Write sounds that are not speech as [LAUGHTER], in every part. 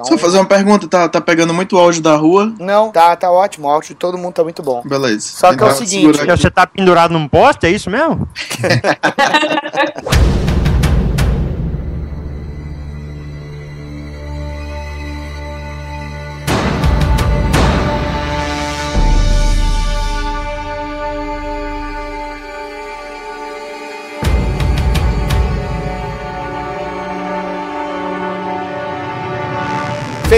Então, Só fazer uma pergunta, tá, tá pegando muito áudio da rua? Não, tá, tá ótimo. O áudio de todo mundo tá muito bom. Beleza. Só que é o Então, seguinte. Você tá pendurado num poste, é isso mesmo? [LAUGHS]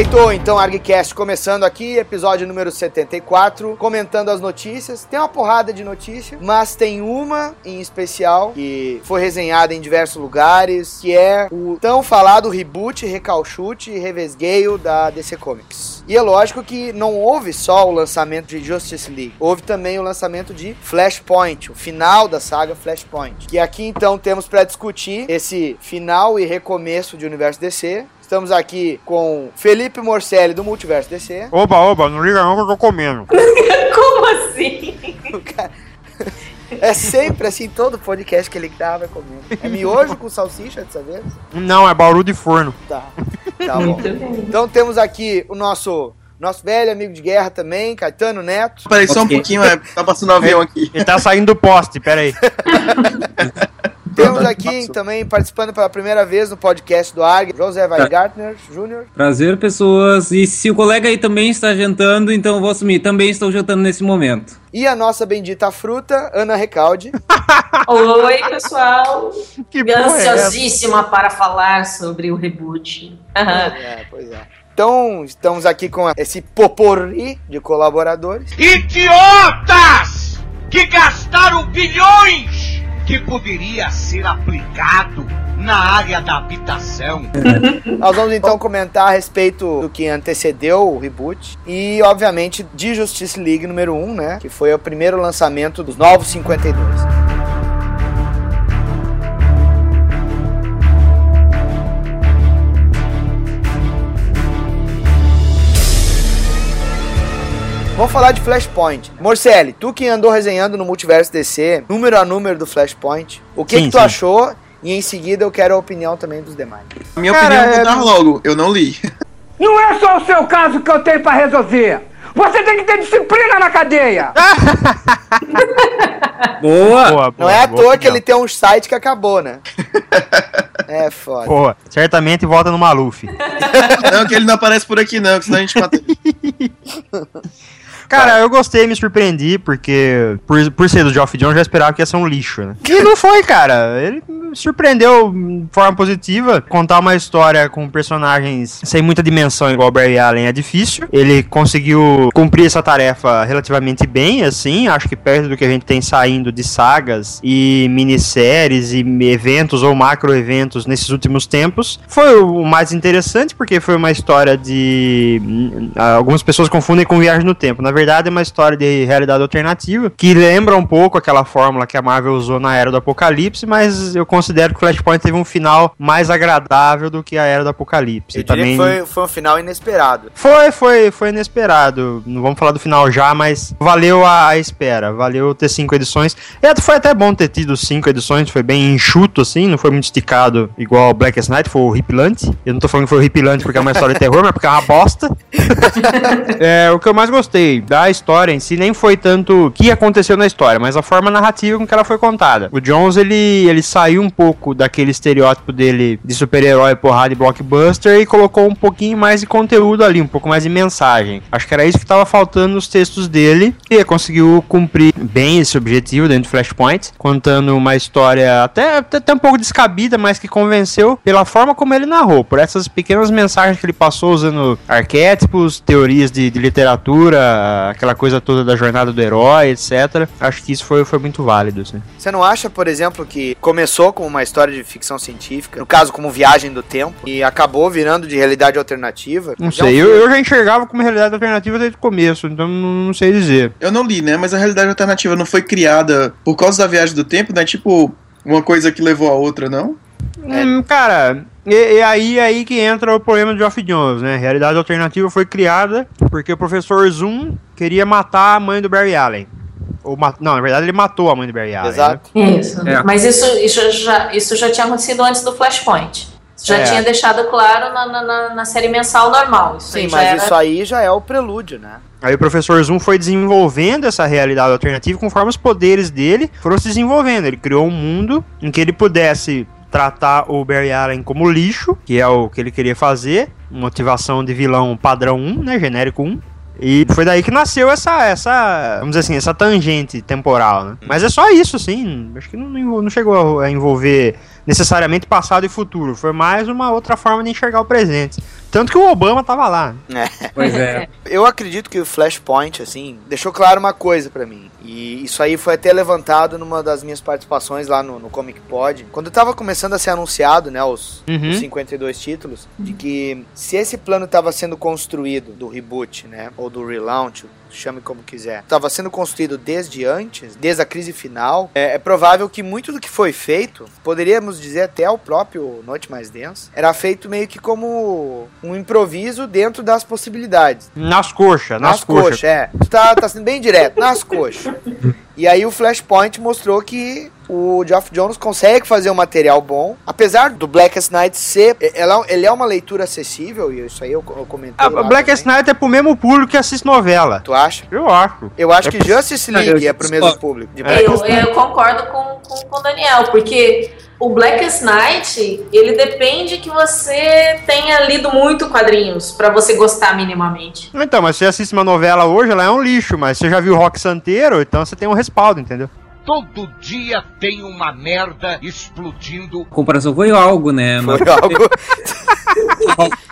Feitou, então, ArgCast começando aqui, episódio número 74, comentando as notícias. Tem uma porrada de notícias, mas tem uma em especial que foi resenhada em diversos lugares, que é o tão falado reboot, recalchute e revesgueio da DC Comics. E é lógico que não houve só o lançamento de Justice League, houve também o lançamento de Flashpoint, o final da saga Flashpoint. Que aqui então temos para discutir esse final e recomeço de universo DC. Estamos aqui com Felipe Morcelli do Multiverso DC. Oba, oba, não liga não que eu tô comendo. [LAUGHS] Como assim? O cara- [LAUGHS] É sempre assim, todo podcast que ele grava é comendo. É miojo com salsicha dessa vez? Não, é bauru de forno. Tá. Tá bom. Muito bem. Então temos aqui o nosso nosso velho amigo de guerra também, Caetano Neto. Peraí, só um pouquinho, é, tá passando um avião aqui. Ele tá saindo do poste, pera aí. [LAUGHS] Temos aqui também participando pela primeira vez no podcast do ARG, José Weingartner Jr. Prazer, pessoas. E se o colega aí também está jantando, então eu vou assumir. Também estou jantando nesse momento. E a nossa bendita fruta, Ana Recalde. [LAUGHS] Oi, pessoal. Que é? Ansiosíssima para falar sobre o reboot. Aham. É, pois é. Então, estamos aqui com esse poporri de colaboradores. Idiotas! Que gastaram bilhões que poderia ser aplicado na área da habitação. [LAUGHS] Nós vamos então comentar a respeito do que antecedeu o reboot e, obviamente, de Justice League número 1, né? Que foi o primeiro lançamento dos Novos 52. Vamos falar de Flashpoint. Morcelli, tu que andou resenhando no Multiverso DC, número a número do Flashpoint, o que, Sim, que tu sim. achou? E em seguida eu quero a opinião também dos demais. A minha Cara, opinião é mudar logo, eu não li. Não é só o seu caso que eu tenho pra resolver. Você tem que ter disciplina na cadeia. [LAUGHS] Boa! Boa, Não é à boa toa que ele tem um site que acabou, né? [LAUGHS] É foda. Porra, certamente volta no Maluf. Não, que ele não aparece por aqui não, que senão a gente mata ele. [LAUGHS] Cara, eu gostei, me surpreendi, porque por, por ser do Geoff Jones, eu já esperava que ia ser um lixo, né? E não foi, cara. Ele me surpreendeu de forma positiva. Contar uma história com personagens sem muita dimensão, igual o Barry Allen, é difícil. Ele conseguiu cumprir essa tarefa relativamente bem, assim. Acho que perto do que a gente tem saindo de sagas e minisséries e eventos ou macro eventos nesses últimos tempos. Foi o mais interessante, porque foi uma história de. hum, Algumas pessoas confundem com viagem no tempo. Na verdade, é uma história de realidade alternativa que lembra um pouco aquela fórmula que a Marvel usou na Era do Apocalipse, mas eu considero que o Flashpoint teve um final mais agradável do que a Era do Apocalipse. Eu que foi, foi um final inesperado. Foi, foi, foi inesperado. Não vamos falar do final já, mas valeu a, a espera. Valeu ter cinco edições. E foi até bom ter tido cinco edições, foi bem enxuto, assim, não foi muito esticado, igual o Blackest Night, foi horripilante. Eu não tô falando que foi horripilante porque é uma história de terror, mas porque é uma bosta. [LAUGHS] é, o que eu mais gostei da história em si nem foi tanto o que aconteceu na história, mas a forma narrativa com que ela foi contada. O Jones, ele, ele saiu um pouco daquele estereótipo dele de super-herói, porrada e blockbuster e colocou um pouquinho mais de conteúdo ali, um pouco mais de mensagem. Acho que era isso que estava faltando nos textos dele e conseguiu cumprir bem esse objetivo dentro do Flashpoint, contando uma história até, até, até um pouco descabida, mas que convenceu pela forma como ele narrou, por essas pequenas mensagens que ele passou usando arquétipos, teorias de, de literatura, aquela coisa toda da jornada do herói, etc. Acho que isso foi, foi muito válido. Assim. Você não acha, por exemplo, que começou como uma história de ficção científica, no caso como Viagem do Tempo, e acabou virando de realidade alternativa? Não sei, eu, eu já enxergava como realidade alternativa desde o começo, então não, não sei dizer. Eu não li, né? Mas a realidade alternativa não foi criada por causa da viagem do tempo, né? Tipo, uma coisa que levou a outra, não? Hum, cara, e, e aí é aí que entra o problema do Geoff Jones, né? Realidade alternativa foi criada porque o professor Zoom queria matar a mãe do Barry Allen. Ou não, na verdade ele matou a mãe do Barry Allen. né? Exato. Isso. É. Mas isso, isso, já, isso já tinha acontecido antes do Flashpoint. Já É. tinha deixado claro na, na- na- série mensal normal. Isso Sim, aí já mas era- isso aí já é o prelúdio, né? Aí o professor Zoom foi desenvolvendo essa realidade alternativa conforme os poderes dele foram se desenvolvendo. Ele criou um mundo em que ele pudesse tratar o Barry Allen como lixo, que é o que ele queria fazer, motivação de vilão padrão 1, né, genérico 1. E foi daí que nasceu essa, essa, vamos dizer assim, essa tangente temporal, né? Mas é só isso, sim. Acho que não, não não chegou a envolver necessariamente passado e futuro. Foi mais uma outra forma de enxergar o presente. Tanto que o Obama tava lá. Pois é. [LAUGHS] Eu acredito que o Flashpoint, assim, deixou claro uma coisa pra mim. E isso aí foi até levantado numa das minhas participações lá no, no Comic Pod. Quando tava começando a ser anunciado, né, os, Uhum. os 52 títulos, de que se esse plano tava sendo construído do reboot, né, ou do relaunch, chame como quiser, tava sendo construído desde antes, desde a crise final, é, é provável que muito do que foi feito, poderíamos dizer até o próprio Noite Mais Densa, era feito meio que como um improviso dentro das possibilidades. Nas coxas, nas, Nas, coxas. coxas, é. Tá, tá sendo bem direto, nas coxas. E aí o Flashpoint mostrou que o Geoff Jones consegue fazer um material bom. Apesar do Blackest Night ser. Ela, ele é uma leitura acessível, e isso aí eu, eu comentei. A lá Blackest também. Night é pro mesmo público que assiste novela. Tu acha? Eu acho. Eu acho É que Justice League eu é pro mesmo público. de É. Eu, eu concordo com, com, com o Daniel, porque o Blackest Night, ele depende que você tenha lido muito quadrinhos pra você gostar minimamente. Então, mas você assiste uma novela hoje, ela é um lixo, mas você já viu Rock Santeiro, então você tem um respaldo, entendeu? Todo dia tem uma merda explodindo A comparação foi algo, né? Foi algo. [LAUGHS]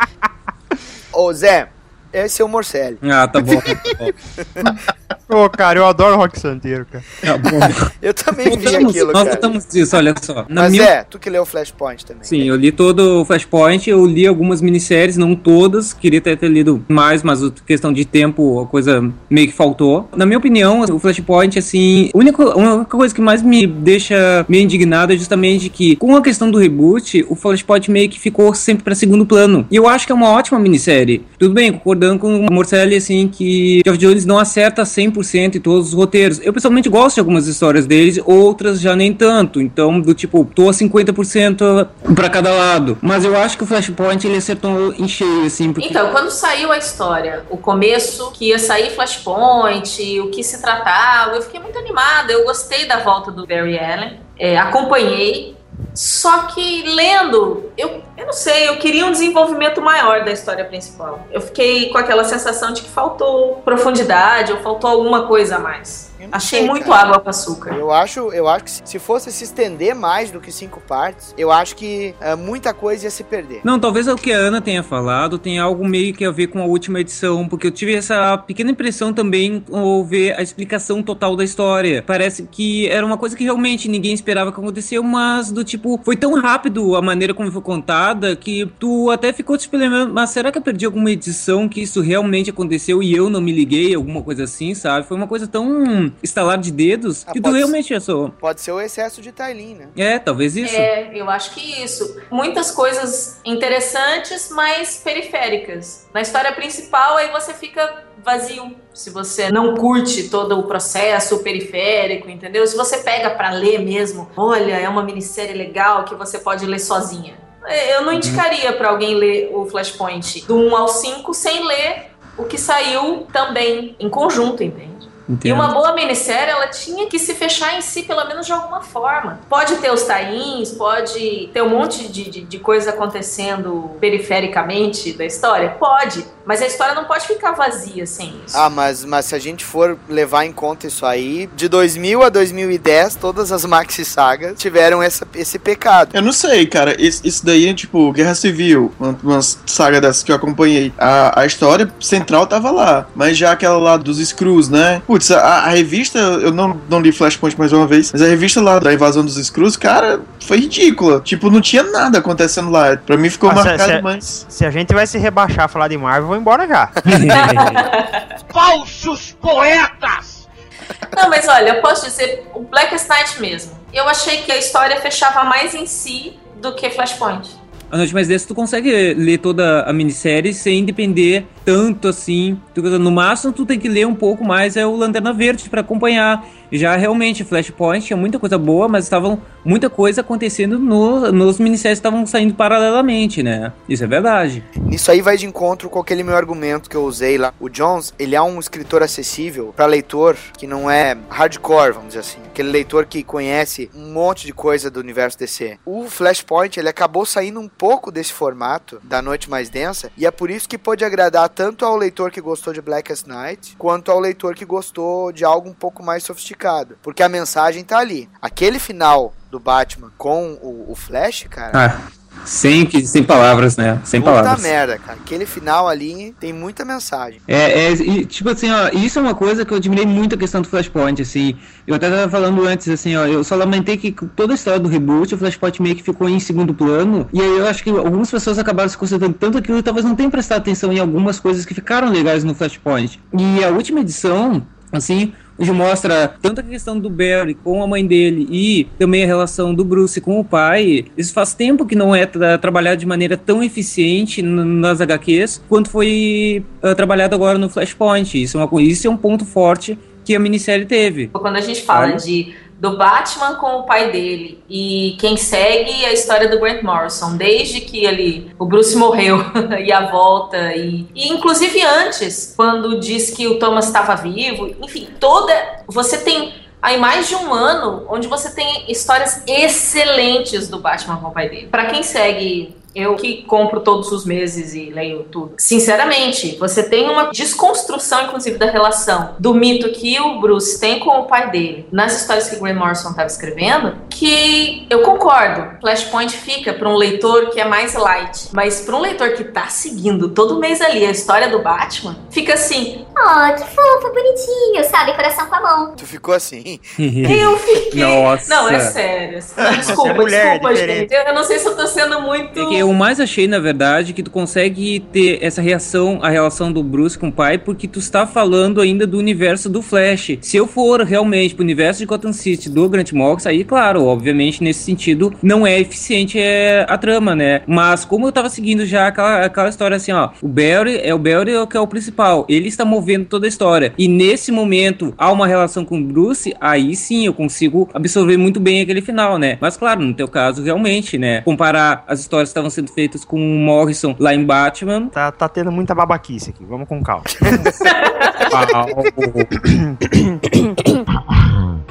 Ô, Zé, esse é o Morcelli. Ah, tá bom. Tá bom. [LAUGHS] Ô, cara, eu adoro Rock Santeiro, cara. Tá bom. [LAUGHS] Eu também vi Voltamos, aquilo, nós cara. voltamos disso, olha só. Na Mas minha é, tu que leu o Flashpoint também. Sim, eu li todo o Flashpoint, eu li algumas minisséries, não todas, queria ter, ter lido mais, mas a questão de tempo, a coisa meio que faltou. Na minha opinião, o Flashpoint, assim, a única, a única coisa que mais me deixa meio indignado é justamente que, com a questão do reboot, o Flashpoint meio que ficou sempre pra segundo plano. E eu acho que é uma ótima minissérie. Tudo bem, concordando com o Morcelli, assim, que Geoff Jones não acerta 100% em todos os roteiros. Eu pessoalmente gosto de algumas histórias deles, outras já nem tanto. Então, do tipo, tô a 50% pra cada lado. Mas eu acho que o Flashpoint ele acertou em cheio, assim, porque. Então, quando saiu a história, o começo, que ia sair Flashpoint, o que se tratava, eu fiquei muito animada. Eu gostei da volta do Barry Allen, é, acompanhei. Só que lendo, eu, eu não sei, eu queria um desenvolvimento maior da história principal. Eu fiquei com aquela sensação de que faltou profundidade ou faltou alguma coisa a mais. Achei sei, muito cara. água com açúcar. Eu acho, eu acho que se- se fosse se estender mais do que cinco partes, eu acho que eh, muita coisa ia se perder. Não, talvez o que a Ana tenha falado tenha algo meio que a ver com a última edição, porque eu tive essa pequena impressão também ao ver a explicação total da história. Parece que era uma coisa que realmente ninguém esperava que aconteceu, mas do tipo, foi tão rápido a maneira como foi contada que tu até ficou te esperando, mas será que eu perdi alguma edição que isso realmente aconteceu e eu não me liguei, alguma coisa assim, sabe? Foi uma coisa tão estalar de dedos Ah, que tu realmente achou. Pode ser o excesso de Tailin, né? É, talvez isso. É, eu acho que isso. Muitas coisas interessantes, mas periféricas. Na história principal, aí você fica vazio. Se você não curte todo o processo periférico, entendeu? Se você pega pra ler mesmo, olha, é uma minissérie legal que você pode ler sozinha. É, Eu não indicaria pra alguém ler o Flashpoint do 1 ao 5 sem ler o que saiu também em conjunto, entende? E Entendo. uma boa minissérie, ela tinha que se fechar em si, pelo menos de alguma forma. Pode ter os tains, pode ter um monte de, de, de coisa acontecendo perifericamente da história? Pode. Mas a história não pode ficar vazia sem isso. Ah, mas, mas se a gente for levar em conta isso aí, de 2000 a 2010, todas as maxi sagas tiveram essa, esse pecado. Eu não sei, cara. Isso, isso daí é tipo Guerra Civil, uma, uma saga dessas que eu acompanhei. A, a história central tava lá, mas já aquela lá dos Screws, né? Putz, a, a revista, eu não, não li Flashpoint mais uma vez, mas a revista lá da invasão dos Screws, cara, foi ridícula. Tipo, não tinha nada acontecendo lá. Pra mim ficou Ah, marcado, cê- mas. Se a gente vai se rebaixar a falar de Marvel, embora já. [LAUGHS] falsos poetas! Não, mas olha, eu posso dizer, o Blackest Night mesmo. Eu achei que a história fechava mais em si do que Flashpoint. A Noite Mais Densa, tu consegue ler toda a minissérie sem depender tanto assim. No máximo, tu tem que ler um pouco mais é o Lanterna Verde para acompanhar. Já realmente, Flashpoint tinha muita coisa boa, mas estavam muita coisa acontecendo no, nos ministérios estavam saindo paralelamente, né? Isso é verdade. Isso aí vai de encontro com aquele meu argumento que eu usei lá. O Jones, ele é um escritor acessível para leitor que não é hardcore, vamos dizer assim. Aquele leitor que conhece um monte de coisa do universo DC. O Flashpoint, ele acabou saindo um pouco desse formato da Noite Mais Densa e é por isso que pôde agradar tanto ao leitor que gostou de Blackest Night quanto ao leitor que gostou de algo um pouco mais sofisticado porque a mensagem tá ali. Aquele final do Batman com o, o Flash, cara. Ah, sem, sem palavras, né? Sem puta palavras. merda, cara. Aquele final ali tem muita mensagem. É, é e, tipo assim, ó, isso é uma coisa que eu admirei muito a questão do Flashpoint, assim. Eu até tava falando antes, assim, ó, eu só lamentei que toda a história do reboot, o Flashpoint meio que ficou em segundo plano. E aí eu acho que algumas pessoas acabaram se concentrando tanto aquilo e talvez não tenham prestado atenção em algumas coisas que ficaram legais no Flashpoint. E a última edição, assim, onde mostra tanto a questão do Barry com a mãe dele e também a relação do Bruce com o pai. Isso faz tempo que não é tra trabalhado de maneira tão eficiente nas HQs quanto foi uh, trabalhado agora no Flashpoint. Isso é, uma, isso é um ponto forte que a minissérie teve. Quando a gente fala de do Batman com o pai dele e quem segue a história do Grant Morrison desde que ele o Bruce morreu [LAUGHS] e a volta e, e inclusive antes quando diz que o Thomas estava vivo enfim toda você tem aí mais de um ano onde você tem histórias excelentes do Batman com o pai dele. Para quem segue eu que compro todos os meses e leio tudo. Sinceramente, você tem uma desconstrução, inclusive, da relação do mito que o Bruce tem com o pai dele nas histórias que Grant Morrison estava escrevendo, que eu concordo. Flashpoint fica para um leitor que é mais light, mas para um leitor que tá seguindo todo mês ali a história do Batman, fica assim: Oh, que fofo, bonitinho, sabe? Coração com a mão. Tu ficou assim? [LAUGHS] eu fiquei. Nossa. Não, é sério. Desculpa, mulher, desculpa, diferente. gente. Eu não sei se eu tô sendo muito. É que eu mais achei, na verdade, que tu consegue ter essa reação, a relação do Bruce com o pai, porque tu está falando ainda do universo do Flash. Se eu for realmente pro universo de Gotham City do Grant Morrison, aí, claro, obviamente, nesse sentido, não é eficiente é, a trama, né? Mas como eu tava seguindo já aquela, aquela história assim, ó, o Barry é o Barry que é o principal, ele está movendo toda a história. E nesse momento há uma relação com o Bruce, aí sim eu consigo absorver muito bem aquele final, né? Mas claro, no teu caso, realmente, né? Comparar as histórias que estavam sendo feitas com o Morrison lá em Batman. Tá, tá tendo muita babaquice aqui, vamos com calma. [LAUGHS]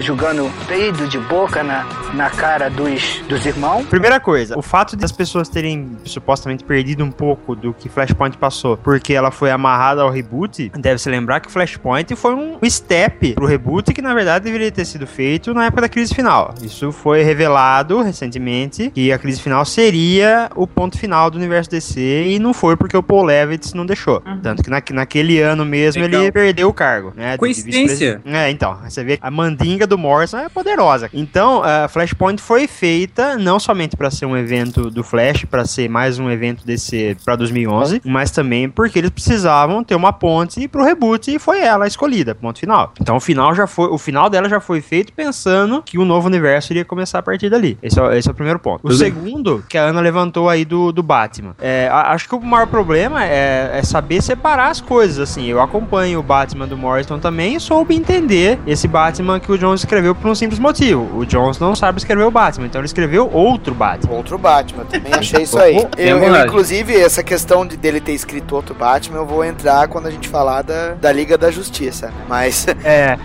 Jogando peido de boca na, na cara dos, dos irmãos. Primeira coisa, o fato das pessoas terem supostamente perdido um pouco do que Flashpoint passou, porque ela foi amarrada ao reboot, deve se lembrar que Flashpoint foi um step pro reboot que na verdade deveria ter sido feito na época da crise final. Isso foi revelado recentemente que a crise final seria o ponto final do universo DC e não foi porque o Paul Levitz não deixou. Tanto que na, naquele ano mesmo Legal. ele perdeu o cargo, né? Coincidência. É, então, você vê a mandinga do Morrison é poderosa. Então, a Flashpoint foi feita não somente para ser um evento do Flash, para ser mais um evento DC para 2011, mas também porque eles precisavam ter uma ponte pro reboot e foi ela a escolhida, ponto final. Então, o final já foi, o final dela já foi feito pensando que o novo universo iria começar a partir dali. Esse é, o- esse é o primeiro ponto. O Tudo bem. segundo que a Ana levantou aí do, do Batman. É, a- acho que o maior problema é, é saber separar as coisas, assim. Eu acompanho o Batman do Morrison também e soube entender esse Batman que o Jones escreveu por um simples motivo. O Jones não sabe escrever o Batman, então ele escreveu outro Batman. Outro Batman, também achei isso aí. [LAUGHS] Eu, eu, inclusive, essa questão de dele ter escrito outro Batman, eu vou entrar quando a gente falar da, da Liga da Justiça, né? Mas [LAUGHS] É.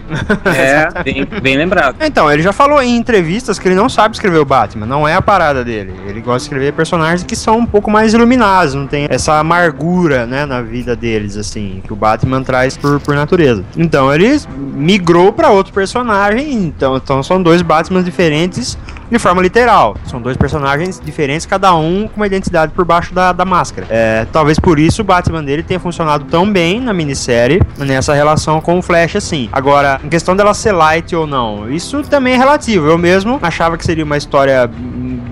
É, [LAUGHS] bem, bem lembrado. Então, ele já falou em entrevistas que ele não sabe escrever o Batman, não é a parada dele. Ele gosta de escrever personagens que são um pouco mais iluminados, não tem essa amargura, né, na vida deles, assim, que o Batman traz por, por natureza. Então, ele migrou pra outro personagem, então, então são dois Batmans diferentes de forma literal. São dois personagens diferentes, cada um com uma identidade por baixo da, da máscara. É, talvez por isso o Batman dele tenha funcionado tão bem na minissérie, nessa relação com o Flash, assim. Agora, em questão dela ser light ou não, isso também é relativo. Eu mesmo achava que seria uma história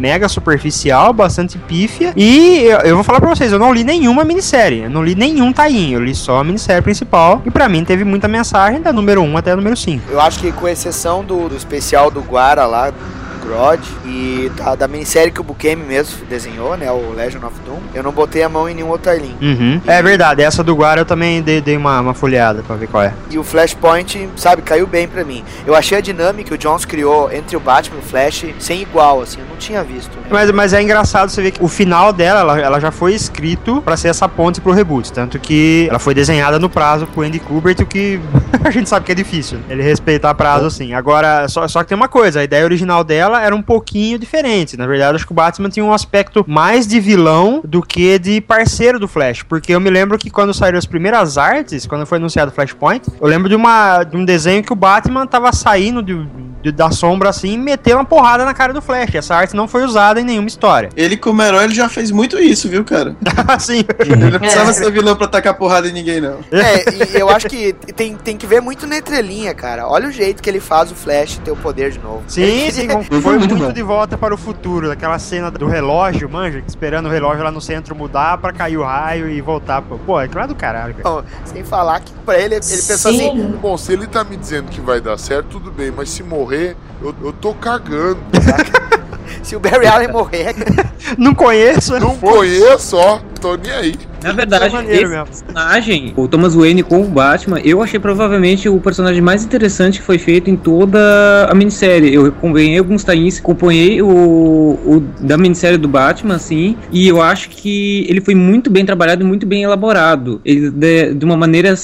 mega superficial, bastante pífia. E eu, eu vou falar pra vocês, eu não li nenhuma minissérie. Eu não li nenhum tainho. Eu li só a minissérie principal. E pra mim teve muita mensagem da número 1 até a número 5. eu acho que com exceção do, do especial do Guara lá, Grodd e da, da minissérie que o Bukemi mesmo desenhou, né? O Legend of Doom. Eu não botei a mão em nenhum outro Arlin. Uhum. É verdade, essa do Guara eu também dei, dei uma, uma folheada pra ver qual é. E o Flashpoint, sabe, caiu bem pra mim. Eu achei a dinâmica que o Jones criou entre o Batman e o Flash sem igual, assim, eu não tinha visto. Mas, mas é engraçado você ver que o final dela, ela, ela já foi escrito pra ser essa ponte pro reboot. Tanto que ela foi desenhada no prazo pro Andy Kubert, o que [LAUGHS] a gente sabe que é difícil. Ele respeitar prazo assim. Agora, só, só que tem uma coisa, a ideia original dela era um pouquinho diferente. Na verdade, acho que o Batman tinha um aspecto mais de vilão do que de parceiro do Flash. Porque eu me lembro que quando saíram as primeiras artes, quando foi anunciado o Flashpoint, eu lembro de, uma, de um desenho que o Batman tava saindo de, de- da sombra assim e meteu uma porrada na cara do Flash. Essa arte não foi usada em nenhuma história. [LAUGHS] Ele, como herói, ele já fez muito isso, viu, cara? [LAUGHS] assim. Ele não precisava ser vilão pra tacar porrada em ninguém, não. [LAUGHS] É, e eu acho que tem, tem que ver muito na entrelinha, cara. Olha o jeito que ele faz o Flash ter o poder de novo. Sim, Ele- foi muito, de volta para o futuro. Aquela cena do relógio, manja, esperando o relógio lá no centro mudar pra cair o raio e voltar. Pô, pô é do caralho, cara. Sem falar que pra ele, ele pensou Sim. assim, Bom, se ele tá me dizendo que vai dar certo, tudo bem, mas se morrer, eu, eu tô cagando. [LAUGHS] se o Barry Allen morrer, [LAUGHS] Não conheço, Não conheço, ó, tô nem aí. Na verdade, é esse mesmo. personagem, o Thomas Wayne com o Batman, eu achei provavelmente o personagem mais interessante que foi feito em toda a minissérie. Eu acompanhei alguns tains, acompanhei o, o da minissérie do Batman, assim, e eu acho que ele foi muito bem trabalhado e muito bem elaborado. Ele, de, de uma maneira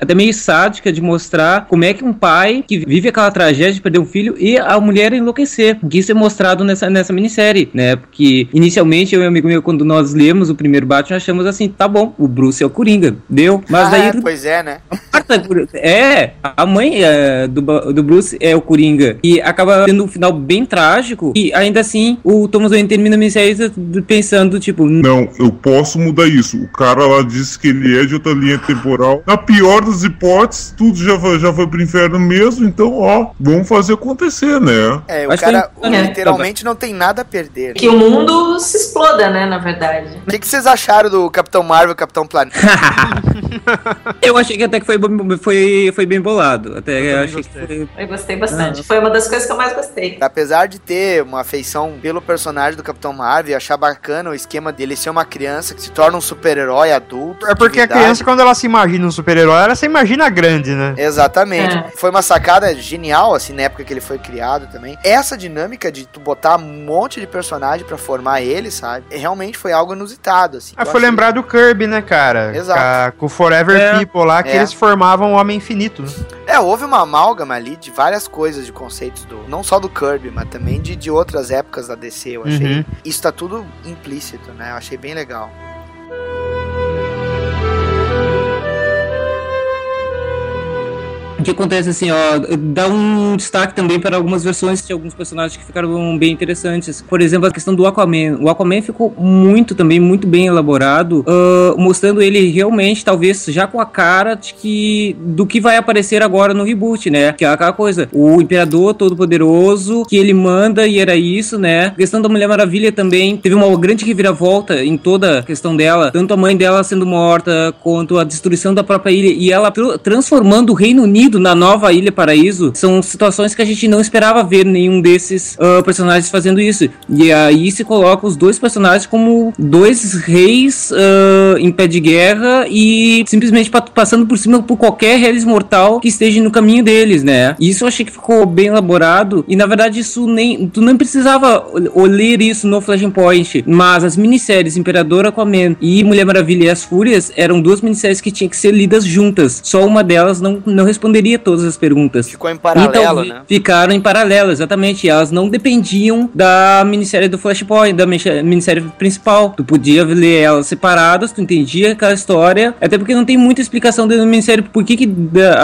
até meio sádica de mostrar como é que um pai que vive aquela tragédia de perder um filho e a mulher enlouquecer. Que isso é mostrado nessa, nessa minissérie, né? Porque inicialmente eu e um amigo meu, quando nós lemos o primeiro Batman, achamos assim, tá bom, o Bruce é o Coringa, deu. Mas ah, daí pois é, né? [LAUGHS] é, a mãe é, do, do Bruce é o Coringa. E acaba tendo um final bem trágico. E ainda assim, o Thomas Wayne termina a minissérie pensando, tipo, Não, eu posso mudar isso. O cara lá disse que ele é de outra linha temporal. Na pior das hipóteses, tudo já foi, já foi pro inferno mesmo. Então, ó, vamos fazer acontecer, né? É, o Acho cara que- é, literalmente não tem nada a perder. Que o mundo se exploda, né, na verdade. O que, que vocês acharam do Capitão Marvel e Capitão Planeta? [LAUGHS] eu achei que até que foi, foi, foi bem bolado. Até eu que gostei. foi. Eu gostei bastante. Foi uma das coisas que eu mais gostei. Apesar de ter uma afeição pelo personagem do Capitão Marvel e achar bacana o esquema dele ser uma criança que se torna um super-herói adulto. É porque a atividade. criança, quando ela se imagina um super-herói, ela se imagina grande, né? Exatamente. É. Foi uma sacada genial, assim, na época que ele foi criado também. Essa dinâmica de tu botar um monte de personagem pra formar ele, sabe? Realmente foi algo inusitado, assim. Ah, foi achei- lembrar do Kirby, né, cara? Exato. A- com o Forever É. People lá, que É. eles formavam o Homem Infinito. né? É, houve uma amálgama ali de várias coisas, de conceitos do. Não só do Kirby, mas também de, de outras épocas da DC, eu achei. Uhum. Isso tá tudo implícito, né? Eu achei bem legal. O que acontece assim, ó, dá um destaque também para algumas versões de alguns personagens que ficaram bem interessantes. Por exemplo, a questão do Aquaman. O Aquaman ficou muito também, muito bem elaborado, ah, mostrando ele realmente, talvez, já com a cara de que do que vai aparecer agora no reboot, né? Que é aquela coisa, o Imperador Todo-Poderoso, que ele manda e era isso, né? A questão da Mulher Maravilha também teve uma grande reviravolta em toda a questão dela, tanto a mãe dela sendo morta, quanto a destruição da própria ilha e ela tr- transformando o Reino Unido na nova Ilha Paraíso. São situações que a gente não esperava ver nenhum desses ah, personagens fazendo isso. E aí se coloca os dois personagens como dois reis ah, em pé de guerra e simplesmente pa- passando por cima por qualquer reis mortal que esteja no caminho deles, né? Isso eu achei que ficou bem elaborado e na verdade isso nem tu não precisava ler isso no Flashpoint, mas as minisséries Imperador Aquaman e Mulher Maravilha e as Fúrias eram duas minisséries que tinham que ser lidas juntas. Só uma delas não, não responderia todas as perguntas. Ficou em paralelo, Então, né? Ficaram em paralelo, exatamente. E Elas não dependiam da minissérie do Flashpoint, da minis- minissérie principal. Tu podia ler elas separadas, tu entendia aquela história. Até porque não tem muita explicação dentro da minissérie por que, que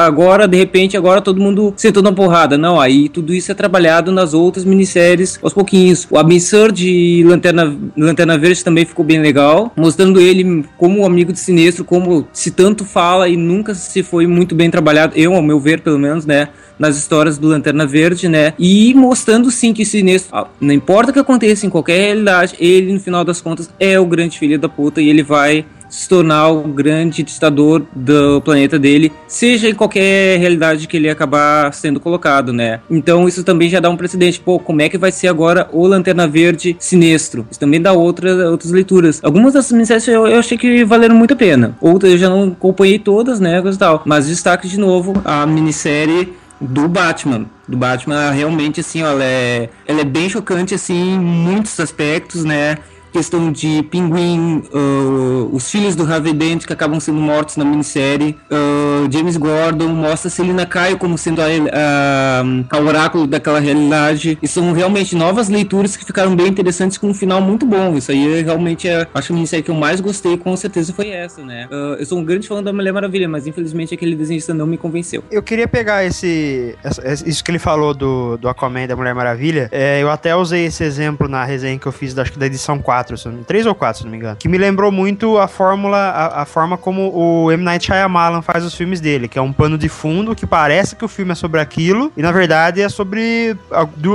agora, de repente, agora todo mundo sentou na porrada. Não, aí tudo isso é trabalhado nas outras minisséries aos pouquinhos. O Absurd de Lanterna, Lanterna Verde também ficou bem legal, mostrando ele como um amigo de Sinestro, como se tanto fala e nunca se foi muito bem trabalhado. Eu, meu ver, pelo menos, né? nas histórias do Lanterna Verde, né? E mostrando sim que o Sinestro, ah, não importa o que aconteça em qualquer realidade, ele no final das contas é o grande filho da puta e ele vai se tornar o grande ditador do planeta dele, seja em qualquer realidade que ele acabar sendo colocado, né? Então isso também já dá um precedente. Pô, como é que vai ser agora o Lanterna Verde sinistro? Isso também dá outra, outras leituras. Algumas dessas minisséries eu, eu achei que valeram muito a pena. Outras eu já não acompanhei todas, né? Coisa tal. Mas destaque de novo a minissérie do Batman. Do Batman, realmente, assim, ó, ela é, ela é bem chocante, assim, em muitos aspectos, né? Questão de Pinguim, uh, os filhos do Harvey Dent que acabam sendo mortos na minissérie, uh, James Gordon mostra Selina Caio como sendo a, a, a oráculo daquela realidade. E são realmente novas leituras que ficaram bem interessantes com um final muito bom. Isso aí é realmente é, acho que a minissérie que eu mais gostei com certeza foi essa, né? Uh, eu sou um grande fã da Mulher Maravilha, mas infelizmente aquele desenhista não me convenceu. Eu queria pegar esse, isso que ele falou do, do Aquaman da Mulher Maravilha. É, eu até usei esse exemplo na resenha que eu fiz, da- acho que da edição 4, não- 3 ou 4, se não me engano. Que me lembrou muito a fórmula, a, a forma como o M. Night Shyamalan faz os filmes dele, que é um pano de fundo que parece que o filme é sobre aquilo, e na verdade é sobre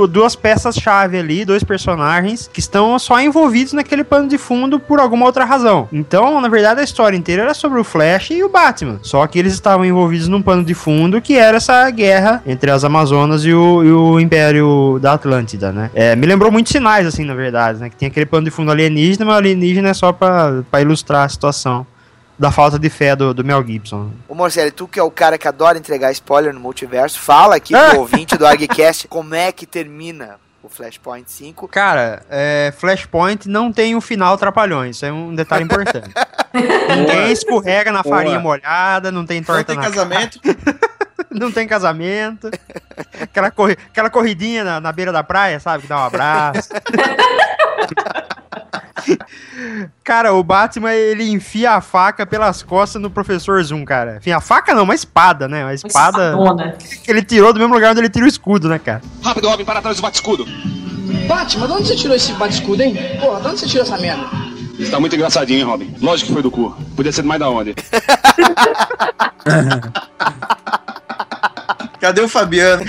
duas peças-chave ali, dois personagens que estão só envolvidos naquele pano de fundo por alguma outra razão. Então, na verdade, a história inteira era sobre o Flash e o Batman. Só que eles estavam envolvidos num pano de fundo que era essa guerra entre as Amazonas e o, e o Império da Atlântida, né? É, me lembrou muitos sinais, assim, na verdade, né? Que tinha aquele pano de fundo alienígena, mas alienígena é só pra, pra ilustrar a situação da falta de fé do, do Mel Gibson. Ô Morcelli, tu que é o cara que adora entregar spoiler no multiverso, fala aqui pro [LAUGHS] ouvinte do ArgCast como é que termina o Flashpoint 5. Cara, é, Flashpoint não tem um final trapalhões, isso é um detalhe importante. [LAUGHS] Ninguém escorrega na Boa. farinha molhada, não tem torta Não tem na casamento. [LAUGHS] não tem casamento. Aquela, corri- aquela corridinha na, na beira da praia, sabe? Que dá um abraço. [LAUGHS] Cara, o Batman, ele enfia a faca pelas costas no Professor Zoom, cara. Enfim, a faca não, uma espada, né? Uma espada espadona. que ele tirou do mesmo lugar onde ele tira o escudo, né, cara? Rápido, Robin, para trás do bate-escudo. Batman, de onde você tirou esse bate-escudo, hein? Porra, de onde você tirou essa merda? Está muito engraçadinho, hein, Robin? Lógico que foi do cu. Podia ser mais da onde? [LAUGHS] Cadê o Fabiano?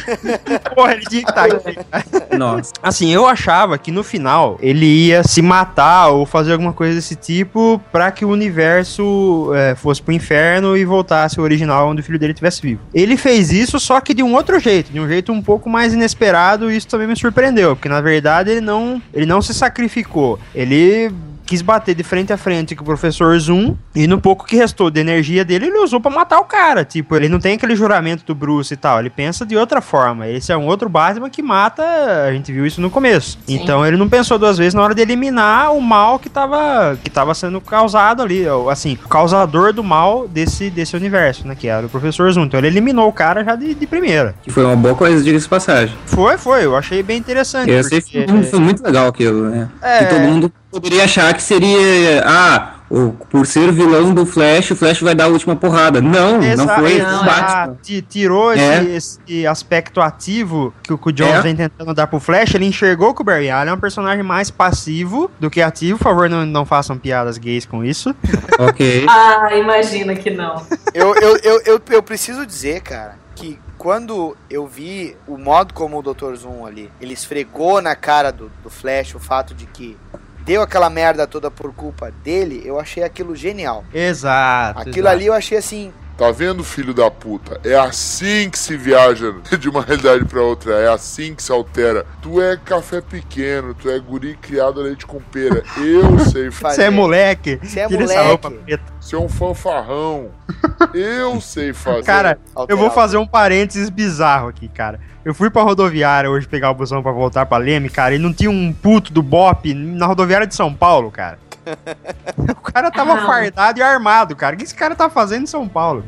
Porra, ele tinha que estar aqui. Nossa. Assim, eu achava que no final ele ia se matar ou fazer alguma coisa desse tipo pra que o universo é, fosse pro inferno e voltasse ao original onde o filho dele estivesse vivo. Ele fez isso só que de um outro jeito, de um jeito um pouco mais inesperado e isso também me surpreendeu, porque na verdade ele não, ele não se sacrificou. Ele quis bater de frente a frente com o professor Zoom e no pouco que restou de energia dele, ele usou pra matar o cara. Tipo, ele não tem aquele juramento do Bruce e tal, ele pensa de outra forma. Esse é um outro Batman que mata, a gente viu isso no começo. Então ele não pensou duas vezes na hora de eliminar o mal que tava, que tava sendo causado ali, assim, o causador do mal desse, desse universo, né, que era o professor Zoom. Então ele eliminou o cara já de, de primeira. Que foi uma boa coisa, diga-se de passagem. Foi, foi, eu achei bem interessante. Eu achei que porque- muito legal aquilo, né? É. Que todo mundo poderia achar que seria. Ah, o- por ser o vilão do Flash, o Flash vai dar a última porrada. Não, não Exa- foi exa- o Batman. ti- tirou esse, É. esse aspecto ativo que o, que o Jones É. vem tentando dar pro Flash. Ele enxergou que o Barry Allen é um personagem mais passivo do que ativo. Por favor, não, não façam piadas gays com isso. [LAUGHS] ok. Ah, imagina que não. Eu, eu, eu, eu, eu preciso dizer, cara, que quando eu vi o modo como o Dr. Zoom ali, ele esfregou na cara do, do Flash o fato de que deu aquela merda toda por culpa dele, eu achei aquilo genial. Exato. Aquilo ali eu achei assim. Tá vendo, filho da puta? É assim que se viaja [LAUGHS] de uma realidade pra outra. É assim que se altera. Tu é café pequeno, tu é guri criado a leite com pera. Eu [LAUGHS] sei fazer. Você é moleque. Você é Tira moleque. Você é um fanfarrão. [LAUGHS] Eu sei fazer. Cara, eu vou fazer um parênteses bizarro aqui, cara. Eu fui pra rodoviária hoje pegar o busão pra voltar pra Leme, cara, e não tinha um puto do Bop na rodoviária de São Paulo, cara. [LAUGHS] O cara tava Ah. fardado e armado, cara. O que esse cara tá fazendo em São Paulo?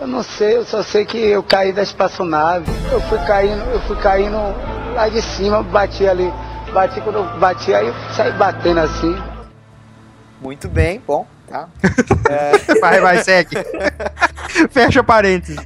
Eu não sei, eu só sei que eu caí da espaçonave. Eu fui caindo, eu fui caindo lá de cima, bati ali. Bati quando eu bati, aí eu saí batendo assim. Muito bem, bom, tá? [LAUGHS] Vai, vai, segue. [LAUGHS] Fecha parênteses.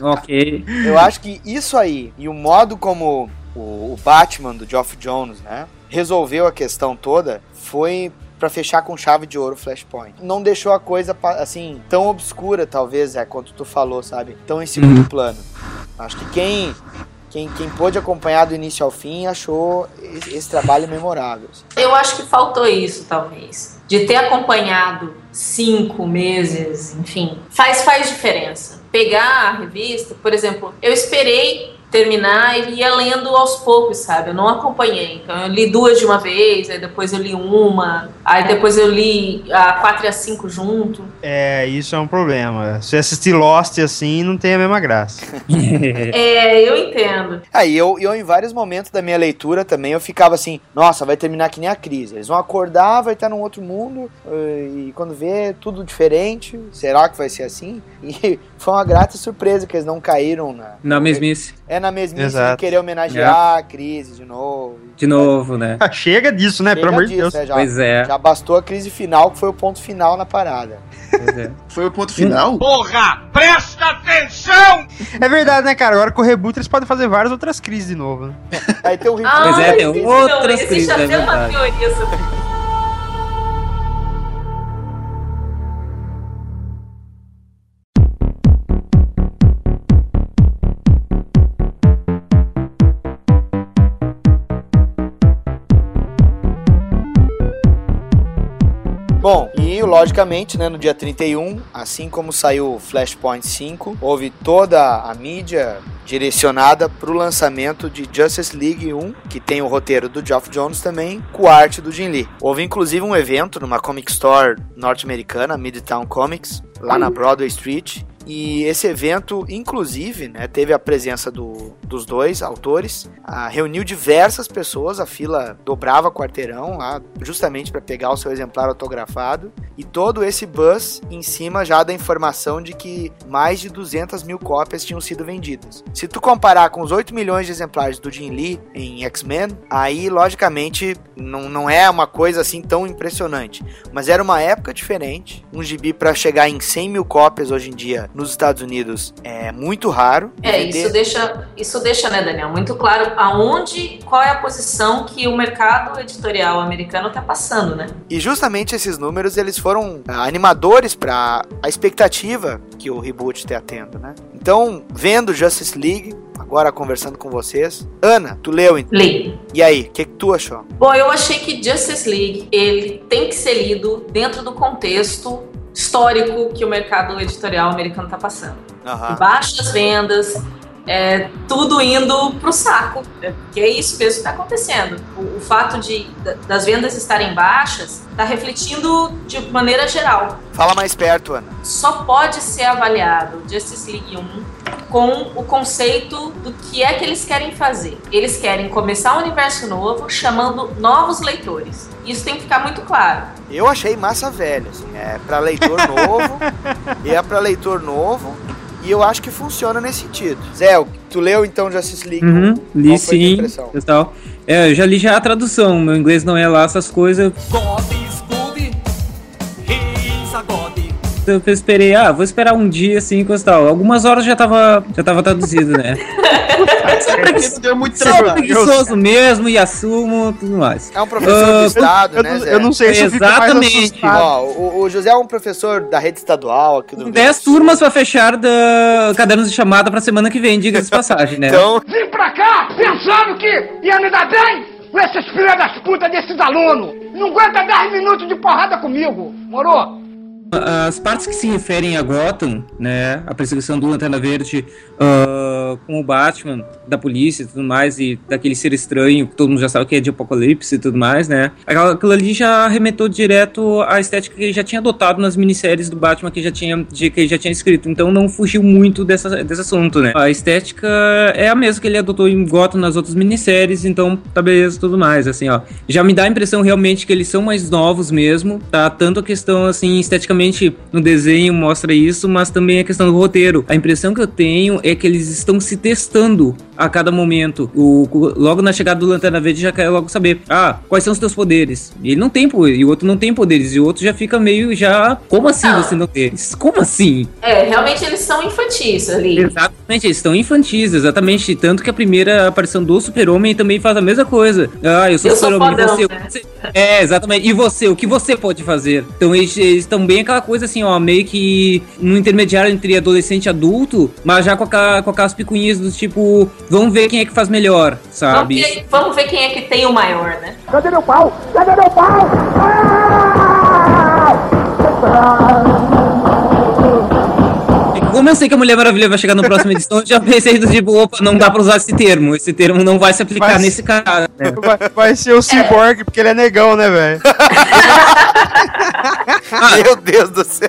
Ok. Eu acho que isso aí e o modo como o, o Batman do Geoff Jones, né, resolveu a questão toda foi pra fechar com chave de ouro o Flashpoint. Não deixou a coisa assim tão obscura, talvez, é quanto tu falou, sabe? Tão em segundo Uhum. plano. Acho que quem quem, quem pôde acompanhar do início ao fim achou esse, esse trabalho memorável. assim. Eu acho que faltou isso, talvez. De ter acompanhado cinco meses, enfim, faz, faz diferença. Pegar a revista, por exemplo, eu esperei terminar e ia lendo aos poucos, sabe? Eu não acompanhei. Então eu li duas de uma vez, aí depois eu li uma, aí depois eu li a 4 e a 5 junto. É, isso é um problema. Se assistir Lost assim, não tem a mesma graça. [LAUGHS] é, eu entendo. Aí eu, eu, em vários momentos da minha leitura também, eu ficava assim, nossa, vai terminar que nem a crise. Eles vão acordar, vai estar num outro mundo, e quando vê, tudo diferente. Será que vai ser assim? [LAUGHS] E foi uma grata surpresa que eles não caíram na. Na mesmice. É na mesmice Exato. de querer homenagear a crise de novo. De novo, né? Chega disso, né? Chega Pelo amor de disso, Deus. né? Já, Pois é. Já bastou a crise final, que foi o ponto final na parada. [LAUGHS] Foi o ponto final? Porra, presta atenção! É verdade, né, cara? Agora com o reboot eles podem fazer várias outras crises de novo, né? Aí tem o Ah, Pois é, tem existe- outras existe crises, é até uma verdade. teoria sobre logicamente, né, no dia 31, assim como saiu Flashpoint 5, houve toda a mídia direcionada para o lançamento de Justice League 1, que tem o roteiro do Geoff Jones também, com a arte do Jim Lee. Houve inclusive um evento numa comic store norte-americana, Midtown Comics, lá na Broadway Street, e esse evento, inclusive, né, teve a presença do- dos dois autores, ah, reuniu diversas pessoas, a fila dobrava quarteirão lá, justamente para pegar o seu exemplar autografado, e todo esse buzz em cima já da informação de que mais de 200 mil cópias tinham sido vendidas. Se tu comparar com os 8 milhões de exemplares do Jim Lee em X-Men, aí logicamente não, não é uma coisa assim tão impressionante, mas era uma época diferente, um gibi para chegar em 100 mil cópias hoje em dia nos Estados Unidos é muito raro. É, Vender- isso deixa, isso deixa, né, Daniel, muito claro aonde, qual é a posição que o mercado editorial americano está passando, né? E justamente esses números eles foram ah, animadores para a expectativa que o reboot está tendo, né? Então, vendo Justice League, agora conversando com vocês, Ana, tu leu então? Li. E aí, o que, que tu achou? Bom, eu achei que Justice League ele tem que ser lido dentro do contexto histórico que o mercado editorial americano está passando. Aham. Baixas vendas, é, tudo indo pro saco. É, que é isso mesmo que está acontecendo. O, o fato de, da- das vendas estarem baixas está refletindo de maneira geral. Fala mais perto, Ana. Só pode ser avaliado Justice League 1 com o conceito do que é que eles querem fazer. Eles querem começar um universo novo, chamando novos leitores. Isso tem que ficar muito claro. Eu achei massa velha, assim, é para leitor [LAUGHS] novo, e é para leitor novo, e eu acho que funciona nesse sentido. Zé, tu leu então Justice League? Uhum, li Qual foi a tua sim. impressão? e tal. É, eu já li já a tradução. Meu inglês não é lá essas coisas. Eu esperei, ah, vou esperar um dia assim, coisa tal. Algumas horas já tava, já tava traduzido, né? [LAUGHS] Porque deu muito Sou trabalho. preguiçoso mesmo e assumo tudo mais. É um professor Ah, do Estado, eu, né, Zé? eu não sei se eu Exatamente. Ó, o, o José é um professor da rede estadual aqui do Dez turmas pra fechar da cadernos de chamada pra semana que vem, diga-se de passagem, né? Então, Vim pra cá pensando que ia me dar bem com esses filhos das putas desses alunos. Não aguenta 10 minutos de porrada comigo, morou? As partes que se referem a Gotham, né, a perseguição do Lanterna Verde ah, com o Batman, da polícia e tudo mais, e daquele ser estranho que todo mundo já sabe que é de Apocalipse e tudo mais, né, aquilo ali já arremetou direto à estética que ele já tinha adotado nas minisséries do Batman que já tinha, de, que ele já tinha escrito, então não fugiu muito dessa, desse assunto, né. A estética é a mesma que ele adotou em Gotham nas outras minisséries, então tá beleza tudo mais, assim, ó. Já me dá a impressão realmente que eles são mais novos mesmo, tá? Tanto a questão, assim, esteticamente no desenho mostra isso, mas também a questão do roteiro. A impressão que eu tenho é que eles estão se testando a cada momento. O, logo na chegada do Lanterna Verde já quer logo saber, ah, quais são os teus poderes? E ele não tem poder, e o outro não tem poderes, e o outro já fica meio já, como assim Não. você não tem? Como assim? É, realmente eles são infantis ali. Exatamente, eles estão infantis, exatamente. Tanto que a primeira aparição do Super-Homem também faz a mesma coisa. Ah, eu sou Super-Homem, você, né? você- É, exatamente. E você, o que você pode fazer? Então eles estão bem aquela coisa assim, ó, meio que no intermediário entre adolescente e adulto, mas já com, aquela, com aquelas picuinhas do tipo, vamos ver quem é que faz melhor, Vamos sabe? ver, vamos ver quem é que tem o maior, né? Cadê meu pau? Cadê meu pau? Ah! Como eu sei que a Mulher Maravilha vai chegar na próxima edição, eu já pensei do tipo, opa, não dá pra usar esse termo. Esse termo não vai se aplicar Mas- nesse cara. né? [LAUGHS] Vai, vai ser o Cyborg, porque ele é negão, né, velho? [LAUGHS] Meu Deus do céu.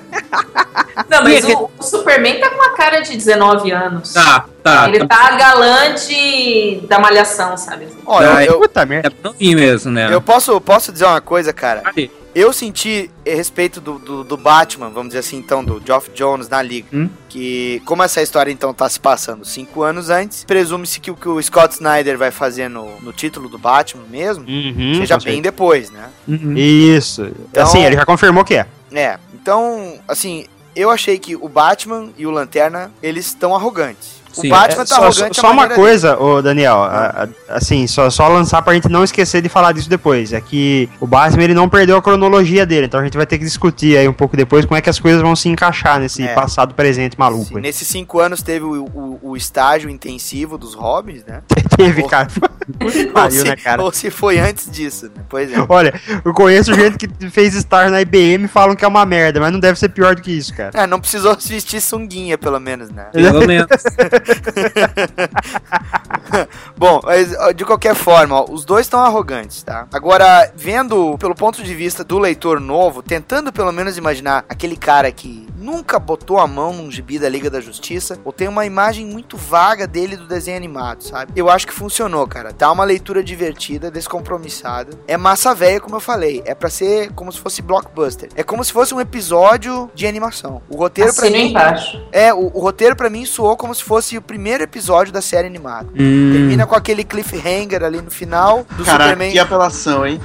Não, mas o, o Superman tá com a cara de 19 anos. Tá, tá. Ele tá galã de, da malhação, sabe? Olha, Tá, eu, Puta merda. É novinho mesmo, né? eu posso, posso dizer uma coisa, cara. Cadê? Eu senti a respeito do, do, do Batman, vamos dizer assim, então, do Geoff Jones na Liga. Hum? Que, como essa história então tá se passando cinco anos antes, presume-se que o que o Scott Snyder vai fazer no, no título do Batman mesmo Uhum, seja bem depois, né? Uhum. Isso. Então- Assim, ele já confirmou que é. É, então, assim, eu achei que o Batman e o Lanterna, eles estão arrogantes. Sim. o Batman É, tá só, arrogante só à uma maneira coisa, ô Daniel, a- a- assim, só, só lançar pra gente não esquecer de falar disso depois. É que o Batman ele não perdeu a cronologia dele, então a gente vai ter que discutir aí um pouco depois como é que as coisas vão se encaixar nesse É. passado presente maluco. aí. Nesses cinco anos teve o, o, o estágio intensivo dos Robins, né? [LAUGHS] Teve, Ou- cara. [LAUGHS] ou, Pariu, se, né, cara? ou se foi antes disso, né? Pois é. Olha, eu conheço gente que fez estágio na IBM e falam que é uma merda, mas não deve ser pior do que isso, cara. É, não precisou se vestir sunguinha, pelo menos, né? Pelo menos. [LAUGHS] [LAUGHS] Bom, mas de qualquer forma, ó, os dois estão arrogantes, tá? Agora, vendo pelo ponto de vista do leitor novo, tentando pelo menos imaginar aquele cara que nunca botou a mão num gibi da Liga da Justiça, ou tem uma imagem muito vaga dele do desenho animado, sabe? Eu acho que funcionou, cara. Dá uma leitura divertida, descompromissada. É massa velha, como eu falei. É pra ser como se fosse blockbuster. É como se fosse um episódio de animação. O roteiro pra Assino mim. embaixo. É, o, o roteiro pra mim soou como se fosse o primeiro episódio da série animada. Hum, Termina com aquele cliffhanger ali no final do Caraca, Superman. que apelação, hein?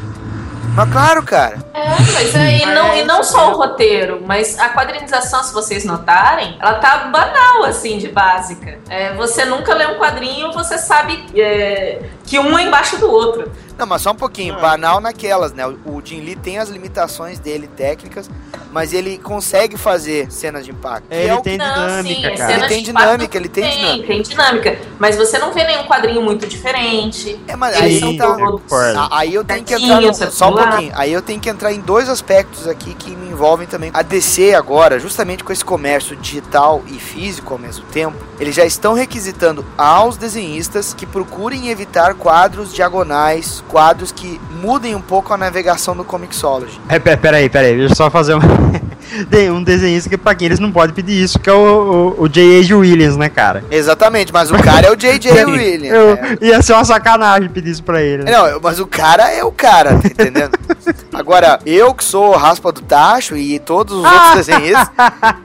Mas claro, cara. É, mas é, e, não, e não só o roteiro, mas a quadrinização, se vocês notarem, ela tá banal, assim, de básica. É, você nunca lê um quadrinho, você sabe é, que um é embaixo do outro. Não, mas só um pouquinho, banal naquelas, né? O, o Jim Lee tem as limitações dele técnicas, mas ele consegue fazer cenas de impacto. É, ele o tem Não, dinâmica, sim, cara. Ele tem dinâmica, ele tem dinâmica. Tem dinâmica. Mas você não vê nenhum quadrinho muito diferente. É, mas aí são tá- todos concordo. Ah, Aí eu tenho que entrar no, só um pouquinho. Aí eu tenho que entrar em dois aspectos aqui que me envolvem também. A DC agora, justamente com esse comércio digital e físico ao mesmo tempo, eles já estão requisitando aos desenhistas que procurem evitar quadros diagonais, quadros que mudem um pouco a navegação do Comixology. É, pe- peraí, peraí, deixa eu só fazer um. [LAUGHS] Tem um desenhista que pra quem eles não podem pedir isso, que é o, o, o J.H. Williams, né, cara? Exatamente, mas o cara é o J.J. [LAUGHS] Williams. Eu, né? ia ser uma sacanagem pedir isso pra ele. né? Não, mas o cara é o cara, tá entendendo? [LAUGHS] Agora, eu que sou raspa do tacho e todos os outros desenhistas,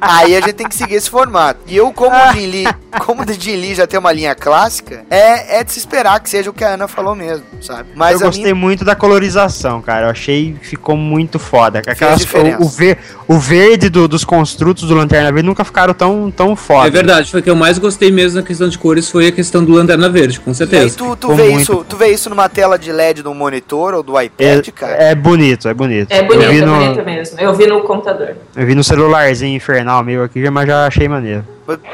aí a gente tem que seguir esse formato. E eu, como o Lee, como o Lee já tem uma linha clássica, é, é de se esperar que seja o que a Ana falou mesmo, sabe? Mas eu gostei minha- muito da colorização, cara. Eu achei que ficou muito foda. Aquelas, o, o, ver- o verde do- dos construtos do Lanterna Verde nunca ficaram tão, tão foda. É verdade, foi o que eu mais gostei mesmo na questão de cores foi a questão do Lanterna Verde, com E aí certeza. tu, tu Ficou vê muito isso, tu vê isso numa tela de LED do monitor ou do iPad, cara? É, é bonito, é bonito. É bonito, eu, vi é no, bonito mesmo. Eu vi no computador. eu vi no celularzinho infernal meu aqui, mas já achei maneiro.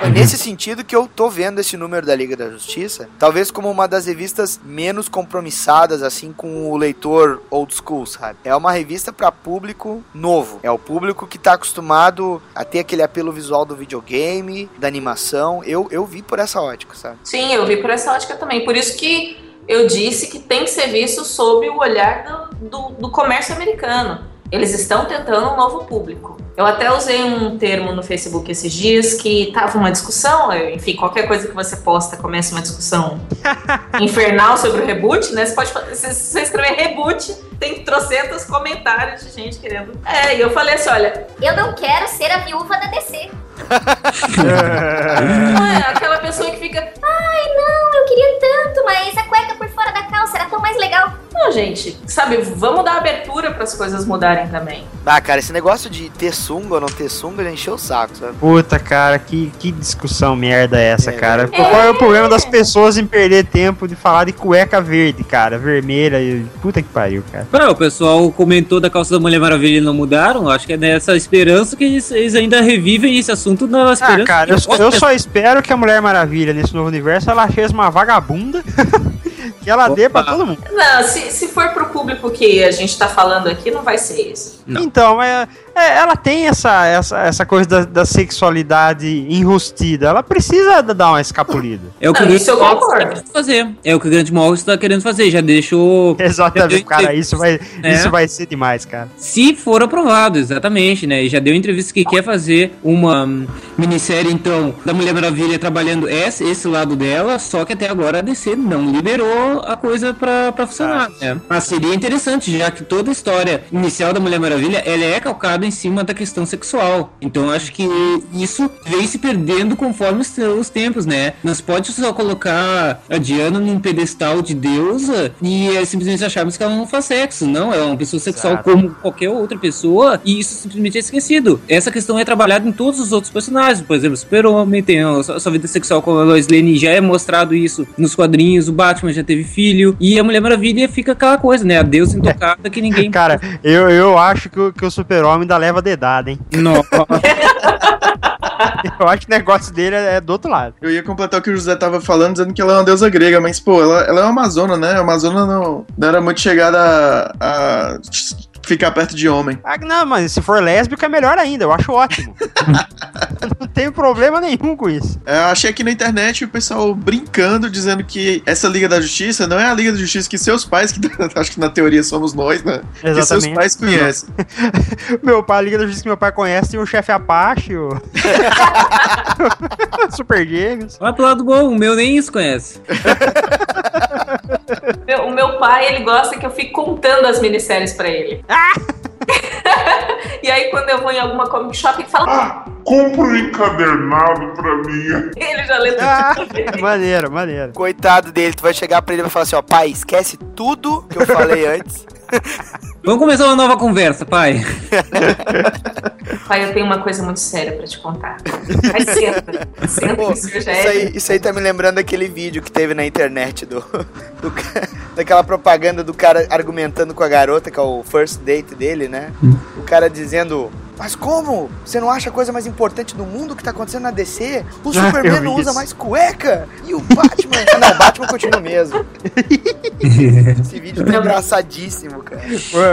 É nesse sentido que eu tô vendo esse número da Liga da Justiça, talvez como uma das revistas menos compromissadas, assim, com o leitor old school, sabe? É uma revista para público novo. É o público que tá acostumado a ter aquele apelo visual do videogame, da animação. Eu, eu vi por essa ótica, sabe? Sim, eu vi por essa ótica também. Por isso que eu disse que tem que ser visto sob o olhar do, do, do comércio americano. Eles estão tentando um novo público. Eu até usei um termo no Facebook esses dias que tava uma discussão, enfim, qualquer coisa que você posta começa uma discussão [LAUGHS] infernal sobre o reboot, né? Você pode se você escrever reboot, tem trocentos comentários de gente querendo. É, e eu falei assim, olha, Eu não quero ser a viúva da DC. [LAUGHS] é aquela pessoa que fica, Ai, não, eu queria tanto, mas a cueca por fora da calça era tão mais legal. não, gente, sabe, vamos dar abertura para as coisas mudarem também. Ah, cara, esse negócio de ter sunga ou não ter sunga já encheu o saco, sabe? Puta, cara, que, que discussão merda é essa, É, cara? velho. Qual é o problema das pessoas em perder tempo de falar de cueca verde, cara? Vermelha e. Puta que pariu, cara. Pra, o pessoal comentou da calça da Mulher Maravilha e não mudaram. Acho que é nessa esperança que eles, eles ainda revivem esse assunto na esperança. Ah, cara, eu, que- eu só espero que a Mulher Maravilha nesse novo universo ela seja uma vagabunda [LAUGHS] que ela dê pra todo mundo. Não, se, se for pro público que a gente tá falando aqui, não vai ser isso. Então, é, é, ela tem essa, essa, essa coisa da, da sexualidade enrustida. Ela precisa dar uma escapulida. É o que o Grant Morrison tá querendo fazer. É o que o Grant Morrison tá querendo fazer. Já deixou. [LAUGHS] Exatamente, já deu cara. Isso vai, É. isso vai ser demais, cara. Se for aprovado, exatamente, né? E já deu entrevista que quer fazer uma minissérie, então, da Mulher Maravilha trabalhando esse, esse lado dela, só que até agora a DC não liberou a coisa pra, pra funcionar, né? Mas seria interessante, já que toda a história inicial da Mulher Maravilha, ela é calcada em cima da questão sexual. Então, eu acho que isso vem se perdendo conforme os, os tempos, né? Se pode só colocar a Diana num pedestal de deusa e é, simplesmente acharmos que ela não faz sexo. Não, ela é uma pessoa sexual Exato. como qualquer outra pessoa e isso simplesmente é esquecido. Essa questão é trabalhada em todos os outros personagens. Por exemplo, Super-Homem tem a sua, sua vida sexual com a Lois Lane, já é mostrado isso nos quadrinhos. O Batman já teve filho e a Mulher Maravilha fica aquela coisa, né? A deusa [LAUGHS] intocada que ninguém. Cara, eu, eu acho que, o- que o super-homem ainda leva dedada, hein? Não. [LAUGHS] eu acho que o negócio dele é, é do outro lado. Eu ia completar o que o José tava falando, dizendo que ela é uma deusa grega, mas, pô, ela, ela é uma amazona, né? A amazona não, não era muito chegada a, a ficar perto de homem. Ah, não, mas se for lésbica é melhor ainda, eu acho ótimo. [LAUGHS] não tenho problema nenhum com isso. É, Eu achei aqui na internet o pessoal brincando, dizendo que essa Liga da Justiça não é a Liga da Justiça que seus pais, que [LAUGHS] acho que na teoria somos nós, né? Que seus Exatamente. pais conhecem. [LAUGHS] meu pai, a Liga da Justiça que meu pai conhece, tem o chefe Apache, o... Super Gêmeos. Vai pro lado bom, o meu nem isso conhece. Meu- o meu pai, ele gosta que eu fique contando as minisséries pra ele. [LAUGHS] e aí, quando eu vou em alguma comic shop, ele fala. Compra um encadernado pra mim. Ele já lê tudo. Ah, [LAUGHS] maneiro, maneiro. Coitado dele, tu vai chegar pra ele e vai falar assim, ó, pai, esquece tudo que eu falei antes. Vamos começar uma nova conversa, pai. [LAUGHS] Pai, eu tenho uma coisa muito séria pra te contar. Aí senta. Senta Pô, isso é. aí, isso aí tá me lembrando daquele vídeo que teve na internet do, do daquela propaganda do cara argumentando com a garota, que é o first date dele, né? O cara dizendo. Mas como? Você não acha a coisa mais importante do mundo que tá acontecendo na DC? O Ah, Superman eu não usa isso. mais cueca! E o Batman. ah, [LAUGHS] não, o Batman continua mesmo. [LAUGHS] Esse vídeo tá engraçadíssimo, cara.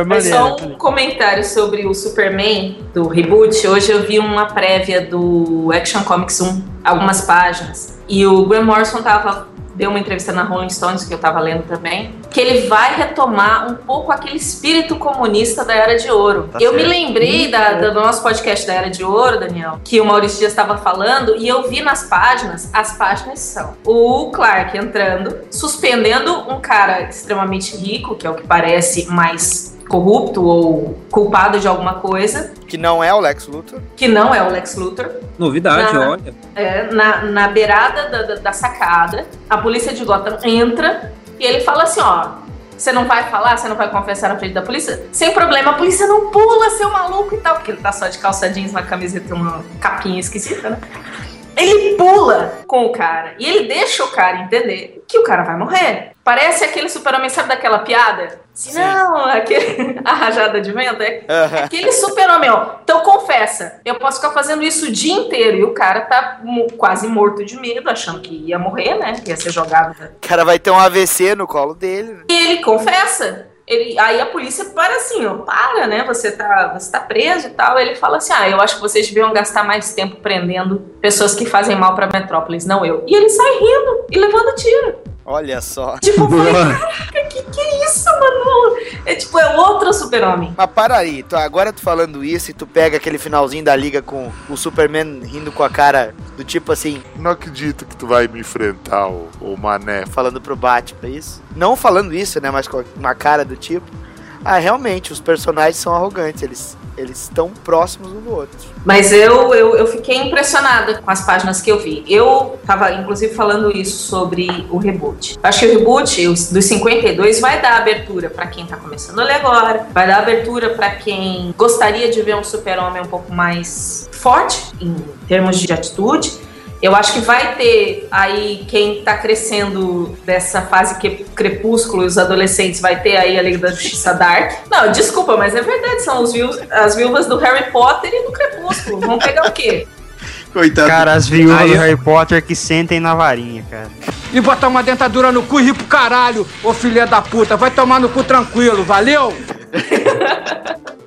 Mas só um comentário sobre o Superman do reboot. Hoje eu vi uma prévia do Action Comics 1, algumas páginas. E o Graham Morrison tava, deu uma entrevista na Rolling Stones, que eu tava lendo também, que ele vai retomar um pouco aquele espírito comunista da Era de Ouro. Tá eu me certo. lembrei da- do nosso podcast da Era de Ouro, Daniel, que o Maurício Dias estava falando, e eu vi nas páginas, as páginas são o Clark entrando, suspendendo um cara extremamente rico, que é o que parece mais corrupto ou culpado de alguma coisa, Que não é o Lex Luthor. que não é o Lex Luthor. Novidade, Na- olha. É, na, na beirada da, da- da sacada, a polícia de Gotham entra e ele fala assim: ó, você não vai falar, você não vai confessar na frente da polícia? Sem problema, a polícia não pula, seu maluco e tal, porque ele tá só de calça jeans, uma camiseta e uma capinha esquisita, né? Ele pula com o cara e ele deixa o cara entender que o cara vai morrer. Parece aquele super-homem, sabe daquela piada? Assim, não, aquele, [LAUGHS] a rajada de vento. É aquele super-homem, ó. Então confessa, eu posso ficar fazendo isso o dia inteiro. E o cara tá quase morto de medo, achando que ia morrer, né? Que ia ser jogado. O cara vai ter um AVC no colo dele. né? E ele confessa. Ele, aí a polícia para assim, ó, para, né? Você tá, você tá preso e tal. Ele fala assim: ah, eu acho que vocês deviam gastar mais tempo prendendo pessoas que fazem mal pra Metrópolis, não eu. E ele sai rindo e levando tiro. Olha só. Tipo, eu falei, [LAUGHS] caraca, que que é isso, mano? É tipo, é outro super-homem. Mas para aí, tu, agora tu falando isso e tu pega aquele finalzinho da liga com o Superman rindo com a cara do tipo assim, Não acredito que tu vai me enfrentar, o, o mané. falando pro Batman, é isso? Não falando isso, né, mas com uma cara do tipo. Ah, realmente, os personagens são arrogantes, eles eles estão próximos um do outro. Mas eu, eu, eu fiquei impressionada com as páginas que eu vi. Eu tava, inclusive, falando isso sobre o reboot. Acho que o reboot os- dos 52 vai dar abertura pra quem tá começando a ler agora, vai dar abertura pra quem gostaria de ver um super-homem um pouco mais forte em termos de atitude. Eu acho que vai ter aí quem tá crescendo dessa fase que crepúsculo e os adolescentes vai ter aí a Liga da Justiça Dark. Não, desculpa, mas é verdade, são os viúvas, as viúvas do Harry Potter e do Crepúsculo. Vão pegar o quê? [LAUGHS] Coitado. Cara, as viúvas Aí do eu- Harry Potter que sentem na varinha, cara. E botar uma dentadura no cu e rir pro caralho, ô filha da puta. Vai tomar no cu tranquilo, valeu? [LAUGHS]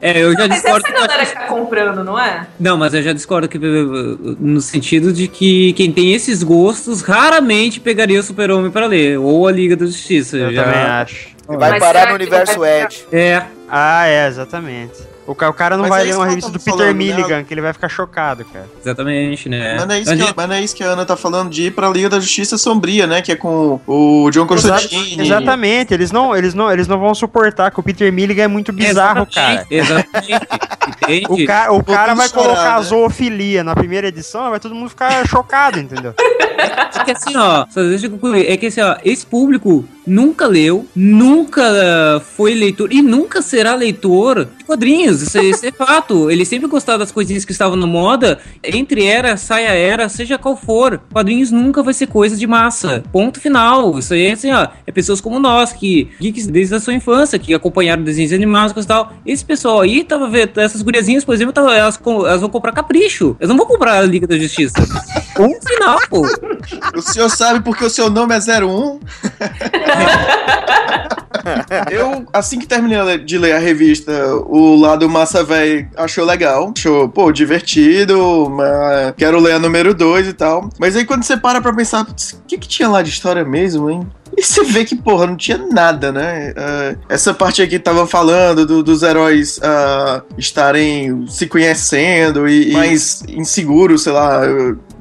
É, eu já Mas discordo. essa galera que tá comprando, não é? Não, mas eu já discordo que, no sentido de que quem tem esses gostos raramente pegaria o Super-Homem pra ler, ou a Liga da Justiça. Eu já... também acho. E vai Mas parar no que universo Edge. É, Ah, é, exatamente. O ca- o cara não Mas vai é ler uma revista do Peter falando, né? Milligan, que ele vai ficar chocado, cara. exatamente, né? Mas não, é isso que, mas não é isso que a Ana tá falando de ir pra Liga da Justiça Sombria, né? Que é com o John Constantine. Exatamente, eles não, eles, não, eles não vão suportar que o Peter Milligan é muito bizarro, cara. Exatamente. Entende? O, ca o cara vai chorar, colocar né? zoofilia na primeira edição, vai todo mundo ficar chocado, entendeu? É que assim, ó, só deixa eu concluir. É que assim, ó, esse público nunca leu, nunca ah, foi leitor e nunca será leitor de quadrinhos. Isso, é- isso é fato. Ele sempre gostava das coisinhas que estavam na moda, entre era, saia era, seja qual for. Quadrinhos nunca vai ser coisa de massa. Ponto final. Isso aí é assim, ó, é pessoas como nós, que geeks desde a sua infância, que acompanharam desenhos animados e tal. Esse pessoal aí tava vendo, essas guriazinhas, por exemplo, tava- elas, elas vão comprar capricho. Elas não vão comprar a Liga da Justiça. Ponto final, pô. O senhor sabe porque o seu nome é 01? [LAUGHS] Eu, assim que terminei de ler a revista, o lado massa velho achou legal. Achou, pô, divertido, mas quero ler a número 2 e tal. Mas aí quando você para pra pensar, "Putz, o que que tinha lá de história mesmo, hein? E você vê que, porra, não tinha nada, né? Ah, essa parte aqui tava falando do- dos heróis ah, estarem se conhecendo e, e mais inseguros, sei lá.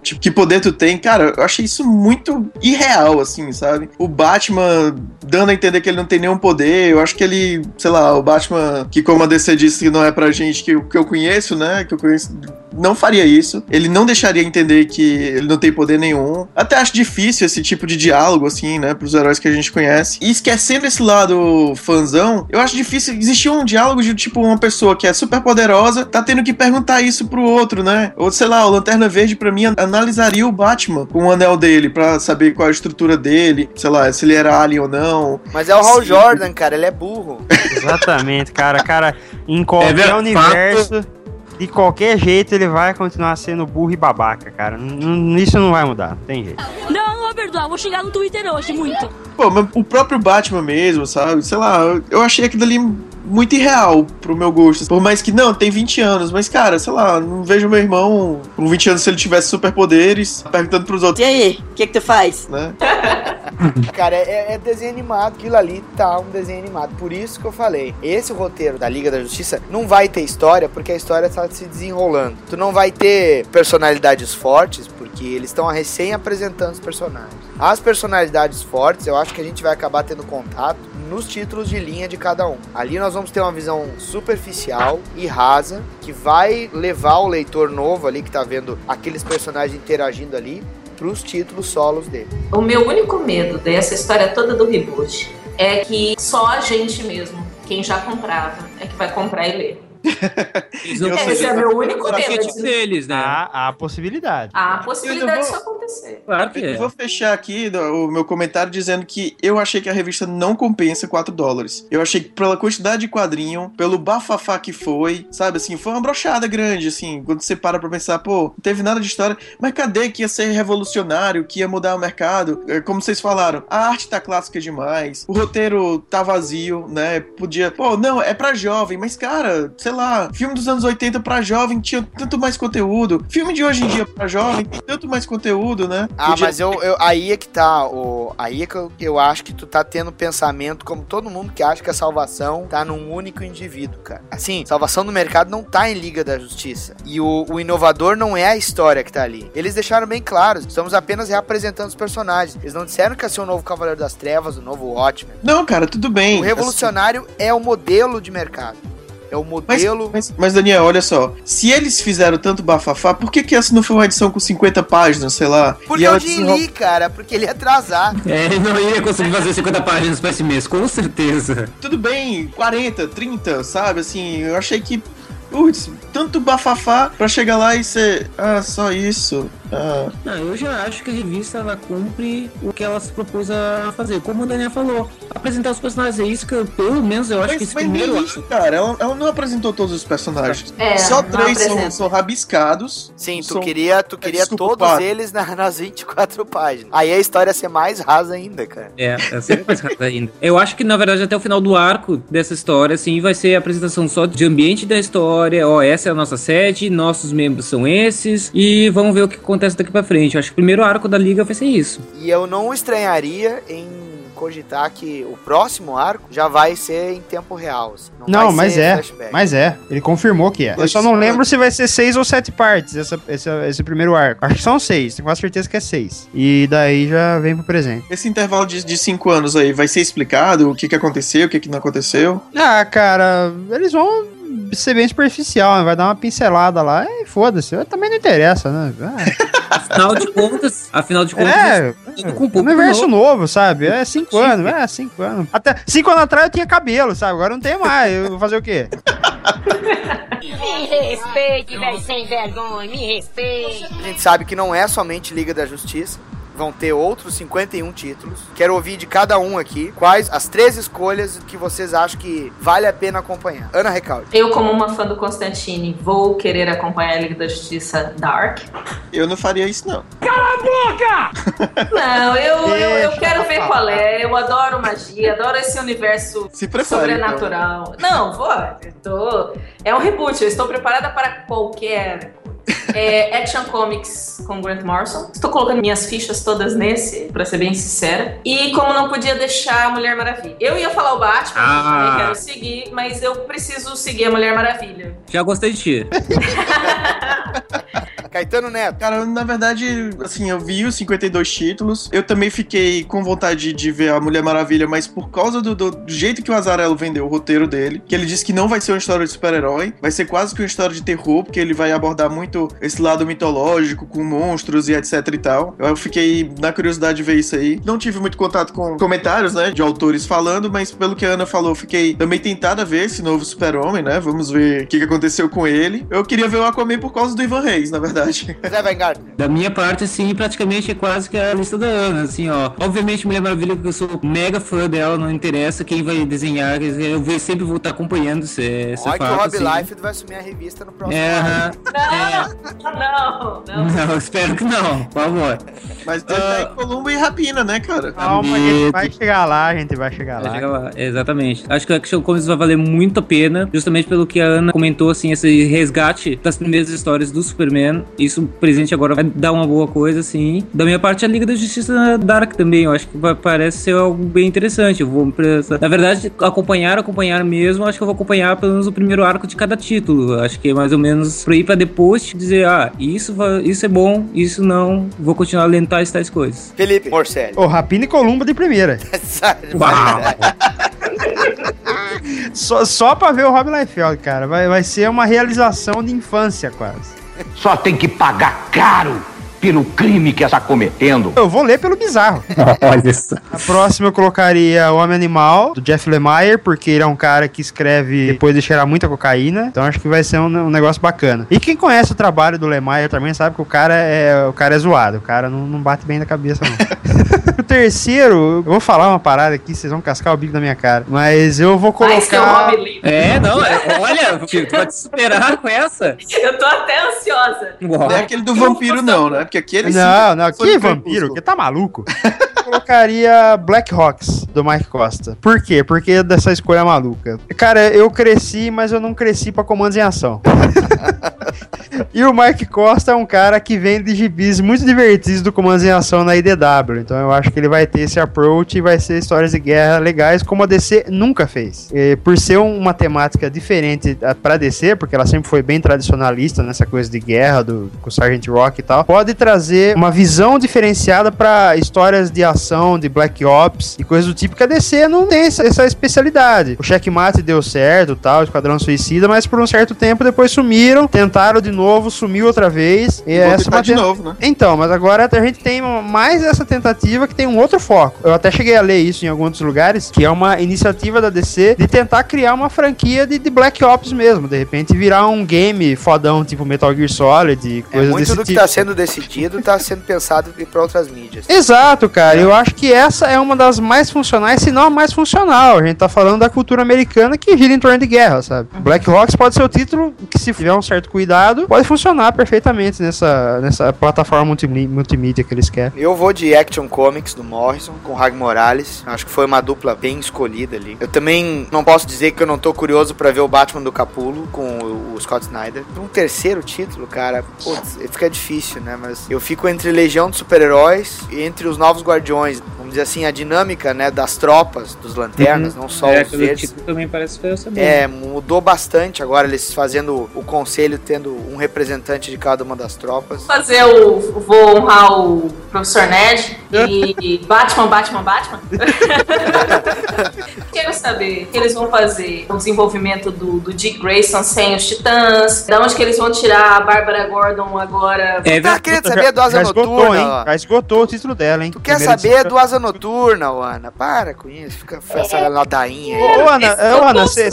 Tipo, que poder tu tem? Cara, eu achei isso muito irreal, assim, sabe? O Batman dando a entender que ele não tem nenhum poder. Eu acho que ele, sei lá, o Batman, que como a DC disse que não é pra gente que, que eu conheço, né? Que eu conheço, não faria isso. Ele não deixaria entender que ele não tem poder nenhum. Até acho difícil esse tipo de diálogo, assim, né? Pros heróis que a gente conhece. E esquecendo esse lado fanzão, eu acho difícil existir um diálogo de tipo uma pessoa que é super poderosa, tá tendo que perguntar isso pro outro, né? Ou sei lá, o Lanterna Verde, pra mim, analisaria o Batman com o anel dele pra saber qual a estrutura dele, sei lá, se ele era alien ou não. Mas é o Hal Sim. Jordan, cara, ele é burro. Exatamente, cara. Cara, em qualquer verdade. universo, de qualquer jeito, ele vai continuar sendo burro e babaca, cara. N- Isso não vai mudar, não tem jeito. Não, não vou perdoar. Vou xingar no Twitter hoje, muito. Pô, mas o próprio Batman mesmo, sabe? Sei lá, eu- eu achei aquilo ali muito irreal pro meu gosto. Por mais que, não, tem 20 anos, mas, cara, sei lá, não vejo meu irmão com 20 anos se ele tivesse superpoderes, perguntando pros outros, E aí, o que que tu faz? né? [LAUGHS] Cara, é, é desenho animado. Aquilo ali tá um desenho animado. Por isso que eu falei. Esse roteiro da Liga da Justiça não vai ter história, porque a história tá se desenrolando. Tu não vai ter personalidades fortes, porque eles estão recém apresentando os personagens. As personalidades fortes, eu acho que a gente vai acabar tendo contato nos títulos de linha de cada um. Ali nós vamos ter uma visão superficial e rasa, que vai levar o leitor novo ali, que tá vendo aqueles personagens interagindo ali, pros títulos solos dele. O meu único medo dessa história toda do reboot é que só a gente mesmo, quem já comprava, é que vai comprar e ler. Não Esse é meu único medo. deles, né? Há, há possibilidade. Há a possibilidade Eu disso acontecer. Claro que Eu é. vou fechar aqui o meu comentário dizendo que eu achei que a revista não compensa 4 dólares. Eu achei que pela quantidade de quadrinho, pelo bafafá que foi, sabe, assim, foi uma brochada grande, assim, quando você para pra pensar, pô, não teve nada de história, mas cadê que ia ser revolucionário, que ia mudar o mercado? É, Como vocês falaram, a arte tá clássica demais, o roteiro tá vazio, né, podia, pô, não, é pra jovem, mas cara, sei lá, filme dos anos 80 pra jovem tinha tanto mais conteúdo, filme de hoje em dia pra jovem tem tanto mais conteúdo, né? Ah, Podia- mas eu, eu- aí é que tá, o, aí é que eu, eu acho que tu tá tendo pensamento como todo mundo que acha que a salvação tá num único indivíduo, cara. Assim, salvação do mercado não tá em Liga da Justiça. E o, o inovador não é a história que tá ali. Eles deixaram bem claro, estamos apenas reapresentando os personagens. Eles não disseram que ia ser o novo Cavaleiro das Trevas, o novo Watchmen. Não, cara, tudo bem. O revolucionário é o modelo de mercado. É o Mas, modelo. mas, mas, Daniel, olha só. Se eles fizeram tanto bafafá, por que, que essa não foi uma edição com 50 páginas, sei lá? Porque e é desenrola- Lee, cara, porque ele ia atrasar. É, ele não ia conseguir fazer 50 páginas pra esse mês, com certeza. Tudo bem, 40, 30, sabe? Assim, eu achei que. Putz, tanto bafafá pra chegar lá e ser. Ah, só isso. Ah, Não, eu já acho que a revista ela cumpre o que ela se propôs a fazer. Como o Daniel falou, apresentar os personagens é isso que eu, pelo menos eu acho mas, que esse primeiro isso, cara, ela, ela não apresentou todos os personagens. É, Só três são, são rabiscados. Sim, tu São- queria, tu queria Desculpa, todos Pato. eles na- [LAUGHS] nas 24 páginas. Aí a história ia ser mais rasa ainda, cara. É, é sempre mais rápido ainda. Eu acho que, na verdade, até o final do arco dessa história, assim, vai ser a apresentação só de ambiente da história. Ó, essa é a nossa sede, nossos membros são esses, e vamos ver o que acontece daqui pra frente. Eu acho que o primeiro arco da liga vai ser isso. E eu não estranharia em cogitar que o próximo arco já vai ser em tempo real. assim. Não, vai mas ser é. flashback. Mas é. Ele confirmou que é. Eu só não lembro se vai ser seis ou sete partes essa, esse, esse primeiro arco. Acho que são seis. Tenho quase certeza que é seis. E daí já vem pro presente. Esse intervalo de, de cinco anos aí vai ser explicado o que, que aconteceu, o que, que não aconteceu? Ah, cara, eles vão ser bem superficial, né? vai dar uma pincelada lá e foda-se. Também não interessa, né? Ah, Afinal de contas, afinal de contas, É, tudo com um pouco universo novo. sabe? É cinco anos, é cinco anos. Até cinco anos atrás eu tinha cabelo, sabe? Agora não tem mais. Eu vou fazer o quê? Me respeite, velho sem vergonha, me respeite. A gente sabe que não é somente Liga da Justiça. Vão ter outros 51 títulos. Quero ouvir de cada um aqui quais as três escolhas que vocês acham que vale a pena acompanhar. Ana Recalde. Eu, como uma fã do Constantine, vou querer acompanhar a Liga da Justiça Dark. Eu não faria isso, não. [LAUGHS] Não, eu, eu, eu quero ver qual é. Eu adoro magia, adoro esse universo Se prepare, sobrenatural. Não, vou. Eu tô... É um reboot, eu estou preparada para qualquer coisa. É Action Comics com Grant Morrison. Estou colocando minhas fichas todas nesse, pra ser bem sincera. E como não podia deixar a Mulher Maravilha. Eu ia falar o Batman, eu Ah. também quero seguir, mas eu preciso seguir a Mulher Maravilha. Já gostei de ti. [LAUGHS] Caetano Neto. Cara, na verdade, assim, eu vi os 52 títulos. Eu também fiquei com vontade de ver a Mulher Maravilha, mas por causa do, do- do jeito que o Azarello vendeu o roteiro dele, que ele disse que não vai ser uma história de super-herói, vai ser quase que uma história de terror, porque ele vai abordar muito esse lado mitológico, com monstros e etc e tal. Eu fiquei na curiosidade de ver isso aí. Não tive muito contato com comentários, né, de autores falando, mas pelo que a Ana falou, fiquei também tentada a ver esse novo super-homem, né? Vamos ver o que, aconteceu com ele. Eu queria ver o Aquaman por causa do Ivan Reis, na verdade. [LAUGHS] Zé Weingartner. Da minha parte, assim, praticamente é quase que a lista da Ana, assim, ó. Obviamente, Mulher Maravilha, porque eu sou mega fã dela, não interessa quem vai desenhar, quer dizer, eu vou- sempre vou estar acompanhando, é, isso é Olha que o Rob assim. Liefeld vai assumir a revista no próximo É, ano. aham. Não, não. [LAUGHS] Não, espero que não, por favor. Mas tem tá em Columbo e Rapina, né, cara? Calma, a gente vai chegar lá, a gente vai chegar Vai lá. chegar lá, exatamente. Acho que a Action Comics vai valer muito a pena, justamente pelo que a Ana comentou, assim, esse resgate das primeiras histórias do Superman. Isso, presente agora, vai dar uma boa coisa, assim. Da minha parte, a Liga da Justiça Dark também, eu acho que vai- parece ser algo bem interessante. Eu vou, na verdade, acompanhar, acompanhar mesmo, acho que eu vou acompanhar pelo menos o primeiro arco de cada título. Acho que é mais ou menos pra ir pra depois dizer, ah, isso, isso é bom, isso não, vou continuar lendo tais, tais coisas. Felipe Morcelli. Ô, Rapina e Columba de primeira. [LAUGHS] [LAUGHS] Só, só pra ver o Rob Liefeld, cara. Vai, vai ser uma realização de infância, quase. Só tem que pagar caro pelo crime que está cometendo. Eu vou ler pelo bizarro. [LAUGHS] Olha isso. A próxima eu colocaria O Homem Animal, do Jeff Lemire, porque ele é um cara que escreve depois de cheirar muita cocaína. Então acho que vai ser um, um negócio bacana. E quem conhece o trabalho do Lemire também sabe que o cara é, o cara é zoado. O cara não, não bate bem na cabeça, não. [LAUGHS] o terceiro, eu vou falar uma parada aqui, vocês vão cascar o bico da minha cara. Mas eu vou colocar. Mas que é Lee. É, não, é- olha, te superar com essa. [LAUGHS] Eu tô até ansiosa. Não é aquele do vampiro, não, né? Aquele sim Não, não, que no vampiro? Que tá maluco? [LAUGHS] Colocaria Black Hawks, do Mike Costa. Por quê? Porque dessa escolha maluca. Cara, eu cresci, mas eu não cresci pra comandos em ação. [LAUGHS] e o Mike Costa é um cara que vem de gibis muito divertidos do comandos em ação na IDW. Então eu acho que ele vai ter esse approach e vai ser histórias de guerra legais, como a DC nunca fez. E por ser uma temática diferente pra DC, porque ela sempre foi bem tradicionalista nessa coisa de guerra, do, com o Sargent Rock e tal, pode trazer uma visão diferenciada pra histórias de ação ação de Black Ops e coisas do tipo que a DC não tem essa, essa especialidade. O Checkmate deu certo, tal, o Esquadrão Suicida, mas por um certo tempo depois sumiram, tentaram de novo, sumiu outra vez. E Vou essa é uma de novo, né? Então, mas agora a gente tem mais essa tentativa que tem um outro foco. Eu até cheguei a ler isso em alguns lugares, que é uma iniciativa da DC de tentar criar uma franquia de, de Black Ops mesmo. De repente virar um game fodão, tipo Metal Gear Solid e É, coisas muito desse do que tipo. tá sendo decidido tá sendo pensado ir pra outras mídias. Exato, cara. Eu acho que essa é uma das mais funcionais, se não a mais funcional. A gente tá falando da cultura americana que gira em torno de guerra, sabe? Black Rocks pode ser o título que, se tiver um certo cuidado, pode funcionar perfeitamente nessa, nessa plataforma multimí- multimídia que eles querem. Eu vou de Action Comics do Morrison com Rag Morales. Acho que foi uma dupla bem escolhida ali. Eu também não posso dizer que eu não tô curioso pra ver o Batman do Capulo com o, o Scott Snyder. Um terceiro título, cara, putz, fica difícil, né? Mas eu fico entre Legião de Super-Heróis e entre os Novos Guardiões. Vamos dizer assim, a dinâmica, né, das tropas, dos lanternas, Uhum. não só é, os verdes. título também parece feio saber. É, mudou bastante agora eles fazendo o conselho, tendo um representante de cada uma das tropas. fazer o. Vou honrar o professor Ned e [LAUGHS] Batman, Batman, Batman. [LAUGHS] Quero saber o que eles vão fazer. O desenvolvimento do, do Dick Grayson sem os titãs. Da onde que eles vão tirar a Barbara Gordon agora? É, tá querendo saber do Asa Já esgotou, Noturna? hein? Já esgotou o título dela, hein? Tu quer saber do Asa Noturna, Ana? Para com isso, fica com essa ladainha aí. Ô, Ana, ô, você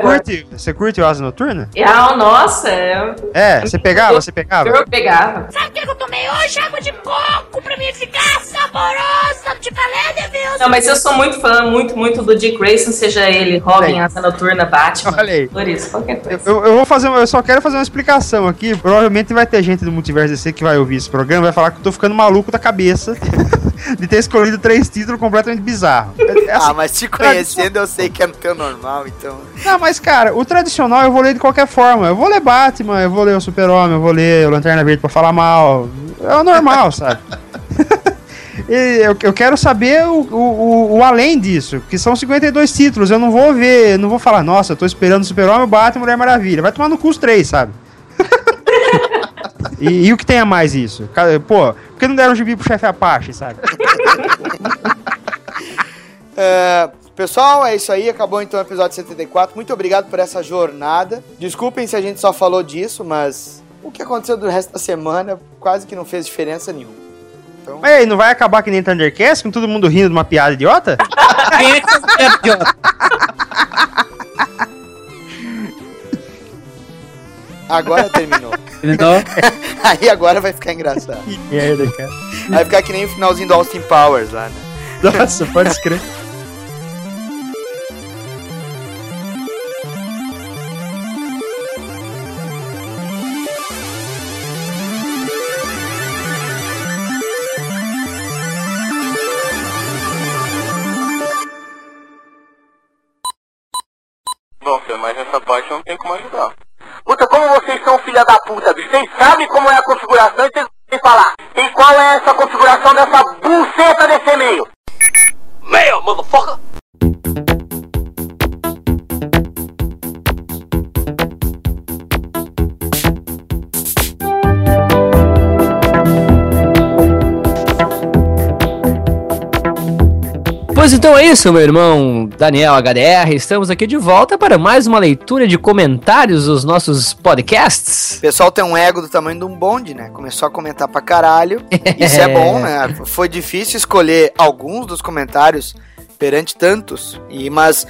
curte, você curte o Asa Noturna? Ah, nossa, é- É, você pegava, você pegava? eu pegava. Sabe o que eu tomei hoje? Água de coco pra mim ficar saborosa. Te falei, Devilson. Não, mas eu sou muito fã, muito, muito do Dick Grayson, seja ele Robin, Asa Noturna, Batman. Olha aí. Por isso, qualquer coisa. Eu, eu vou fazer, uma- eu só quero fazer uma explicação aqui. Provavelmente vai ter gente do Multiverso DC que vai ouvir esse programa e vai falar que eu tô ficando maluco da cabeça [LAUGHS] de ter escolhido três títulos completamente bizarros. É- é Ah, assim, mas te conhecendo eu sei que é no teu normal, então. Não, mas cara, o tradicional eu vou ler de qualquer forma. Eu vou ler Batman, eu vou ler o Super-Homem, eu vou ler o Lanterna Verde pra falar mal. É o normal, [LAUGHS] sabe? Eu, eu quero saber o, o, o- além disso, que são 52 títulos. Eu não vou ver, não vou falar, nossa, eu tô esperando o Super-Homem, o Batman Mulher Maravilha. Vai tomar no cu os três, sabe? E, e o que tem a mais isso? Pô, por que não deram um gibi pro chefe Apache, sabe? [LAUGHS] É, pessoal, é isso aí. Acabou então o episódio 74. Muito obrigado por essa jornada. Desculpem se a gente só falou disso, mas o que aconteceu do resto da semana quase que não fez diferença nenhuma. Mas aí, não vai acabar que nem Thundercats, com todo mundo rindo de uma piada idiota? [LAUGHS] Quem é que piada idiota? Agora terminou. Então, [LAUGHS] aí agora vai ficar engraçado. Que merda, cara. Vai ficar que nem o finalzinho do Austin Powers lá, né? Nossa, pode escrever. Sabem como é a configuração e têm que falar. E qual é essa configuração dessa então é isso, meu irmão Daniel HDR. Estamos aqui de volta para mais uma leitura de comentários dos nossos podcasts. O pessoal tem um ego do tamanho de um bonde, né? Começou a comentar pra caralho. Isso é bom, né? [LAUGHS] Foi difícil escolher alguns dos comentários perante tantos, e mas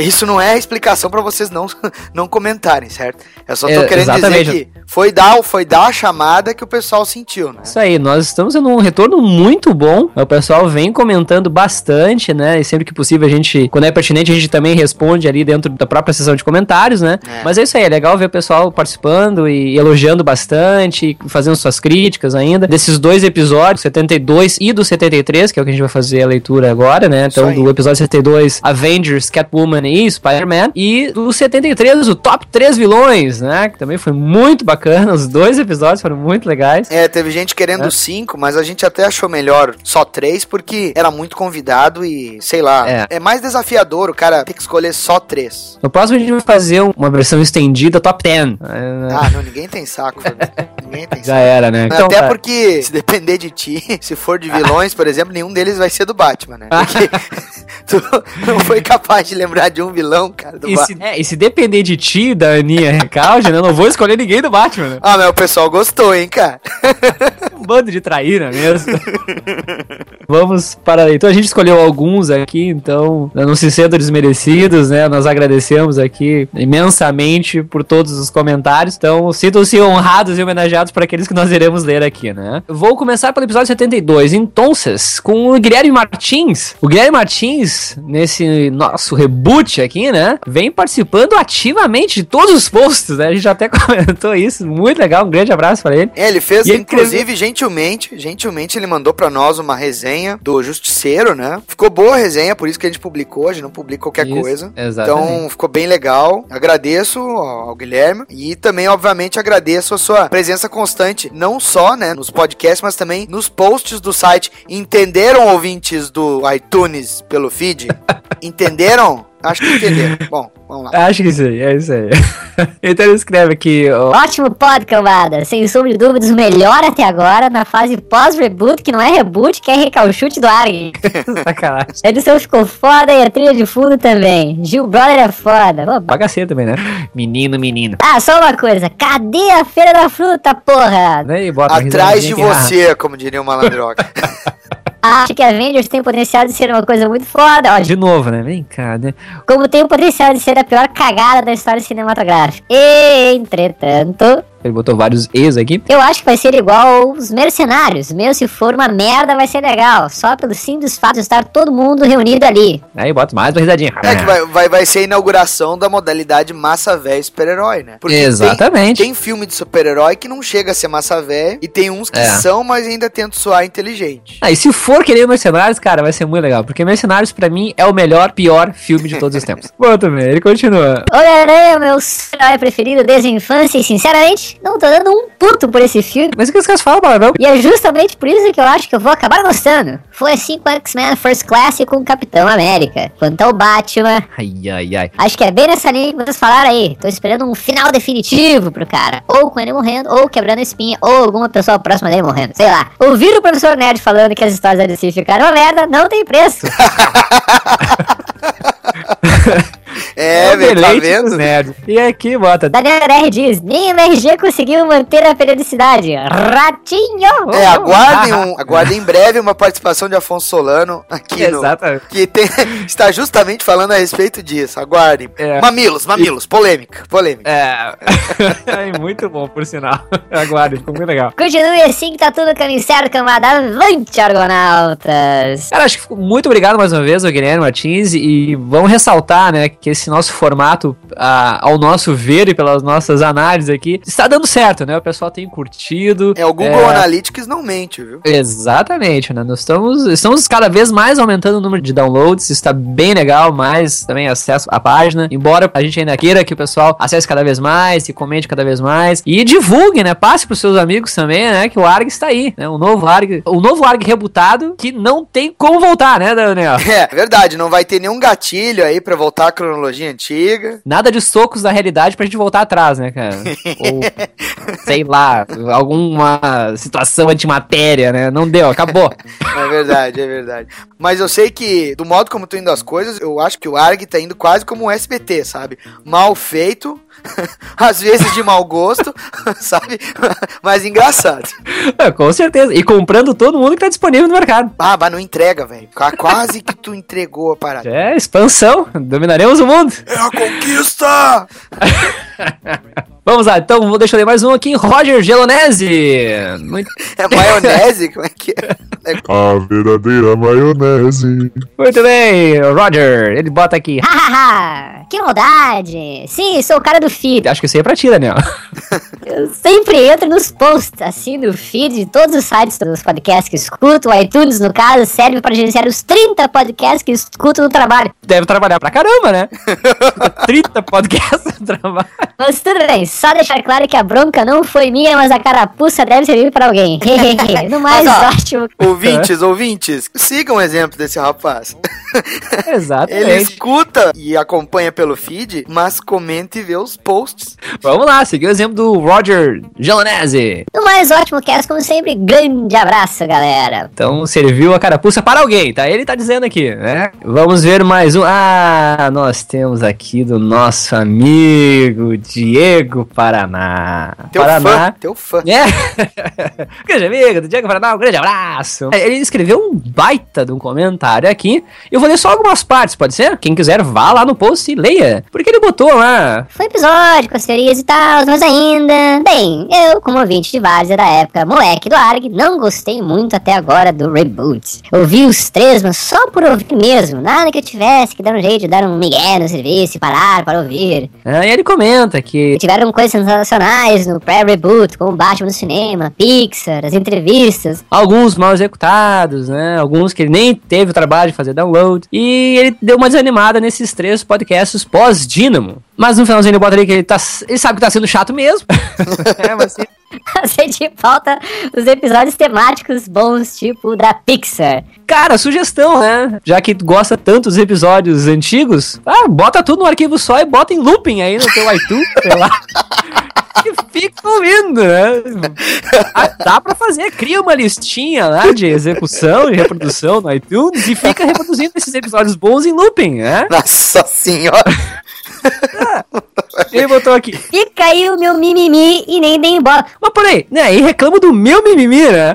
isso não é explicação pra vocês não, [LAUGHS] não comentarem, certo? Eu só tô É, querendo exatamente. dizer que foi dar, foi dar a chamada que o pessoal sentiu, né? Isso aí, nós estamos tendo um retorno muito bom. O pessoal vem comentando bastante, né? E sempre que possível a gente, quando é pertinente, a gente também responde ali dentro da própria sessão de comentários, né? É. Mas é isso aí, é legal ver o pessoal participando e elogiando bastante, fazendo suas críticas ainda. Desses dois episódios, 72 e do 73, que é o que a gente vai fazer a leitura agora, né? Então, do episódio 72, Avengers, Catwoman e Spider-Man. E do 73, o top 3 vilões, né? Que também foi muito bacana. Os dois episódios foram muito legais. É, teve gente querendo É. cinco, mas a gente até achou melhor só três, porque era muito convidado e, sei lá, É. é, mais desafiador o cara ter que escolher só três. No próximo a gente vai fazer um- uma versão estendida top 10. Ah, não, ninguém tem saco. [LAUGHS] velho. Ninguém tem Já era, né? Então Até tá. porque, se depender de ti, [LAUGHS] se for de vilões, por exemplo, nenhum deles vai ser do Batman, né? Porque [LAUGHS] tu não foi capaz de lembrar de um vilão, cara, do E Batman. se, é, e se depender de ti, da Aninha Recalde, né? Eu não vou escolher ninguém do Batman, né? Ah, mas o pessoal gostou, hein, cara? [LAUGHS] Um bando de traíra mesmo. Vamos para a leitura. A gente escolheu alguns aqui, então não se sintam desmerecidos, né? Nós agradecemos aqui imensamente por todos os comentários. Então, sintam-se honrados e homenageados por aqueles que nós iremos ler aqui, né? Vou começar pelo episódio 72, então, com o Guilherme Martins. O Guilherme Martins, nesse nosso reboot aqui, né? Vem participando ativamente de todos os posts, né? A gente até [LAUGHS] comentou isso. Muito legal. Um grande abraço para ele. É, ele fez, ele inclusive, gentilmente, gentilmente ele mandou pra nós uma resenha do Justiceiro, né? Ficou boa a resenha, por isso que a gente publicou, a gente não publica qualquer Isso, coisa. exatamente. Então, ficou bem legal. Agradeço ao Guilherme e também, obviamente, agradeço a sua presença constante, não só, né, nos podcasts, mas também nos posts do site. Entenderam, ouvintes do iTunes pelo feed? [LAUGHS] Entenderam? Acho que entenderam. Bom, vamos lá. [LAUGHS] Acho que isso aí, é isso aí. [LAUGHS] então ele escreve aqui, ó, Ótimo pod, cambada. Sem sombra de dúvidas, o melhor até agora na fase pós-reboot, que não é reboot, que é recalchute do Arg. [LAUGHS] sacanagem. A edição ficou foda e a trilha de fundo também. Gil Brother é foda. Pô, Bagaceiro também, né? Menino, menino. Ah, só uma coisa. Cadê a Feira da Fruta, porra? Aí, bota Atrás de aqui, você, como diria o malandroca. Acho que a Avengers tem o potencial de ser uma coisa muito foda. Ó, De novo, né? Vem cá, né? como tem o potencial de ser a pior cagada da história cinematográfica. Entretanto, Ele botou vários ex aqui. eu acho que vai ser igual os mercenários. Mesmo se for uma merda, vai ser legal. Só pelo simples fato de estar todo mundo reunido ali. Aí bota mais uma risadinha. É que vai, vai, vai ser a inauguração da modalidade massa velho super-herói, né? tem- Exatamente. Tem, filme de super-herói que não chega a ser massa velho e tem uns que É. são, mas ainda tentam soar inteligente. Ah, e se for querer Mercenários, cara, vai ser muito legal. Porque Mercenários, pra mim, é o melhor, pior filme de todos os tempos. [LAUGHS] Bom, também, ele continua. Homem-Aranha é o meu super-herói preferido desde a infância e, sinceramente, não tô dando um puto por esse filme. Mas o que os caras falam, Palavrão? E é justamente por isso que eu acho que eu vou acabar gostando. Foi assim com X-Men First Class e com o Capitão América. Quanto ao Batman, Ai, ai, ai. acho que é bem nessa linha que vocês falaram aí. Tô esperando um final definitivo pro cara. Ou com ele morrendo, ou quebrando a espinha, ou alguma pessoa próxima dele morrendo. Sei lá. Ouvir o professor Nerd falando que as histórias da DC ficaram uma merda, não tem preço. [LAUGHS] É, o velho, tá vendo? nerds. E aqui, bota. Daniel R diz, nem o MRG conseguiu manter a periodicidade. Ratinho! É, aguardem, um, aguardem em breve uma participação de Afonso Solano aqui no. Exatamente. Que tem- [LAUGHS] está justamente falando a respeito disso. Aguardem. É. Mamilos, mamilos, polêmica, polêmica. É. [LAUGHS] é muito bom, por sinal. [LAUGHS] Aguardem, ficou muito legal. Continue assim que tá tudo caminho certo, camada. Avante, Argonautas! Cara, acho que muito obrigado mais uma vez ao Guilherme Martins e vamos ressaltar, né, que esse nosso formato, ah, ao nosso ver e pelas nossas análises aqui, está dando certo, né? O pessoal tem curtido. É, o Google Analytics não mente, viu? Exatamente, né? Nós estamos, estamos cada vez mais aumentando o número de downloads, está bem legal, mais também acesso à página. Embora a gente ainda queira que o pessoal acesse cada vez mais e comente cada vez mais. E divulgue, né? Passe para os seus amigos também, né? Que o ARG está aí, né? O novo ARG, o novo ARG rebutado que não tem como voltar, né, Daniel? [LAUGHS] É, verdade, não vai ter nenhum gatilho aí pra voltar à cronologia antiga. Nada de socos da realidade pra gente voltar atrás, né, cara? [LAUGHS] Ou, sei lá, alguma situação antimatéria, né? Não deu, acabou. [LAUGHS] É verdade, é verdade. Mas eu sei que, do modo como estão indo as coisas, eu acho que o ARG tá indo quase como um SBT, sabe? Mal feito, [LAUGHS] às vezes de mau gosto, [LAUGHS] sabe? Mas engraçado. É, com certeza. E comprando todo mundo que tá disponível no mercado. Ah, mas não entrega, velho. Qua- Quase que tu entregou a parada. É, expansão. Dominaremos o mundo. É a conquista! [LAUGHS] [LAUGHS] Vamos lá, então, vou deixar eu ler mais um aqui. Roger Gelonese. Muito, É maionese? Como é que é? A verdadeira maionese. muito bem, Roger. Ele bota aqui. Hahaha! que maldade! Sim, sou o cara do feed. Acho que isso aí é pra ti, Daniel. Eu sempre entro nos posts, assim, no feed de todos os sites dos podcasts que escuto. O iTunes, no caso, serve para gerenciar os 30 podcasts que escuto no trabalho. Deve trabalhar pra caramba, né? [LAUGHS] 30 podcasts no trabalho. Mas tudo bem, só deixar claro que a bronca não foi minha, mas a carapuça deve servir pra alguém. [LAUGHS] [LAUGHS] no mais Mas, ó, ótimo. Ouvintes, ouvintes, sigam o exemplo desse rapaz. [LAUGHS] Exatamente. Ele escuta e acompanha pelo feed, mas comenta e vê os posts. Vamos lá, seguir o exemplo do Roger Gelanese. No mais ótimo cast, como sempre, grande abraço, galera. Então serviu a carapuça para alguém, tá? Ele tá dizendo aqui, né? Vamos ver mais um. Ah, nós temos aqui do nosso amigo Diego Paraná. Teu Paraná. fã, teu fã. É. [LAUGHS] grande amigo do Diego Paraná, um grande abraço. Ele escreveu um baita de um comentário aqui. Eu vou ler só algumas partes, pode ser? Quem quiser, vá lá no post e leia. Porque ele botou lá. Foi episódio com as teorias e tal, mas ainda. Bem, eu, como ouvinte de várzea da época, moleque do ARG, não gostei muito até agora do reboot. Ouvi os três, mas só por ouvir mesmo. Nada que eu tivesse que dar um jeito de dar um migué no serviço e parar para ouvir. Ah, e ele comenta que. Tiveram coisas sensacionais no pré-reboot, como o Batman no cinema, Pixar, as entrevistas. Alguns mal executados, né? Alguns que ele nem teve o trabalho de fazer download. E ele deu uma desanimada nesses três podcasts pós-Dynamo. Mas no finalzinho ele bota ali que ele, tá, ele sabe que tá sendo chato mesmo. [LAUGHS] é, mas assim, Sente falta dos episódios temáticos bons, tipo da Pixar. Cara, sugestão, né? Já que tu gosta tanto dos episódios antigos, ah, bota tudo no arquivo só e bota em looping aí no teu iTunes, sei lá. [LAUGHS] E fica ouvindo, né? Ah, dá pra fazer, cria uma listinha lá de execução, de reprodução no iTunes e fica reproduzindo esses episódios bons em looping, né? Nossa senhora. [LAUGHS] Ele botou aqui. Fica aí o meu mimimi e nem dei bola. Mas peraí, né? E reclama do meu mimimi, né?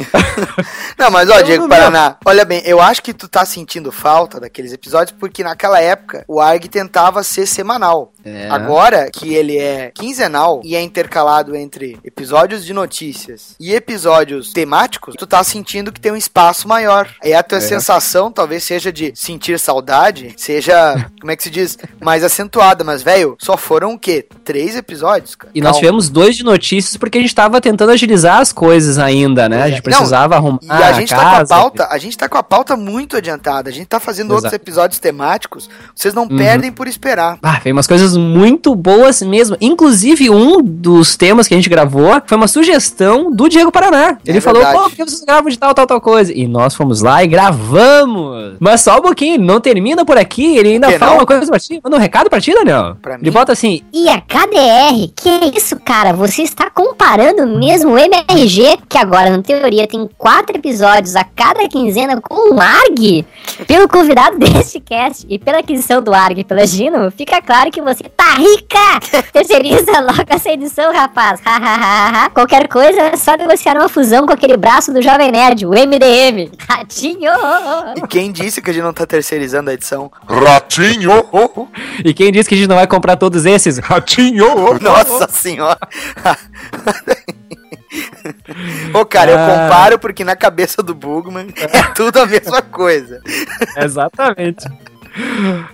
[LAUGHS] Não, mas ó, Diego Paraná, olha bem, eu acho que tu tá sentindo falta daqueles episódios porque naquela época o ARG tentava ser semanal. É. Agora que ele é quinzenal e é intercalado entre episódios de notícias e episódios temáticos, tu tá sentindo que tem um espaço maior. Aí a tua É. sensação talvez seja de sentir saudade, seja, como é que se diz, mais acentuada, mas velho, só foram o quê? Três episódios, cara. E nós Calma. tivemos dois de notícias porque a gente tava tentando agilizar as coisas ainda, né? A gente Não, precisava arrumar E a gente tá com a casa. pauta, a gente tá com a pauta muito adiantada. A gente tá fazendo outros Exato. episódios temáticos. Vocês não Uhum. perdem por esperar. Ah, veio umas coisas muito boas mesmo. Inclusive, um dos temas que a gente gravou foi uma sugestão do Diego Paraná. Ele falou, É verdade. pô, por que vocês gravam de tal, tal, tal coisa? E nós fomos lá e gravamos. Mas só um pouquinho, não termina por aqui, ele ainda Que fala não? uma coisa pra ti. Manda um recado pra ti, Daniel. Pra ele mim? bota assim, E a KDR? Que isso, cara? Você está comparando mesmo o MRG, que agora, na teoria, tem quatro episódios a cada quinzena, com o ARG? Pelo convidado [LAUGHS] deste cast e pela aquisição do ARG pela Gino, fica claro que você tá rica! Terceiriza [LAUGHS] logo essa edição, rapaz. Qualquer coisa é só negociar uma fusão com aquele braço do Jovem Nerd, o MDM. Ratinho! E quem disse que a gente não tá terceirizando a edição? Ratinho! e quem disse que a gente não vai comprar todos esses? [LAUGHS] Ratinho! Nossa senhora! Ô, cara, eu Ah. comparo porque na cabeça do Bugman é [LAUGHS] tudo a mesma coisa. Exatamente.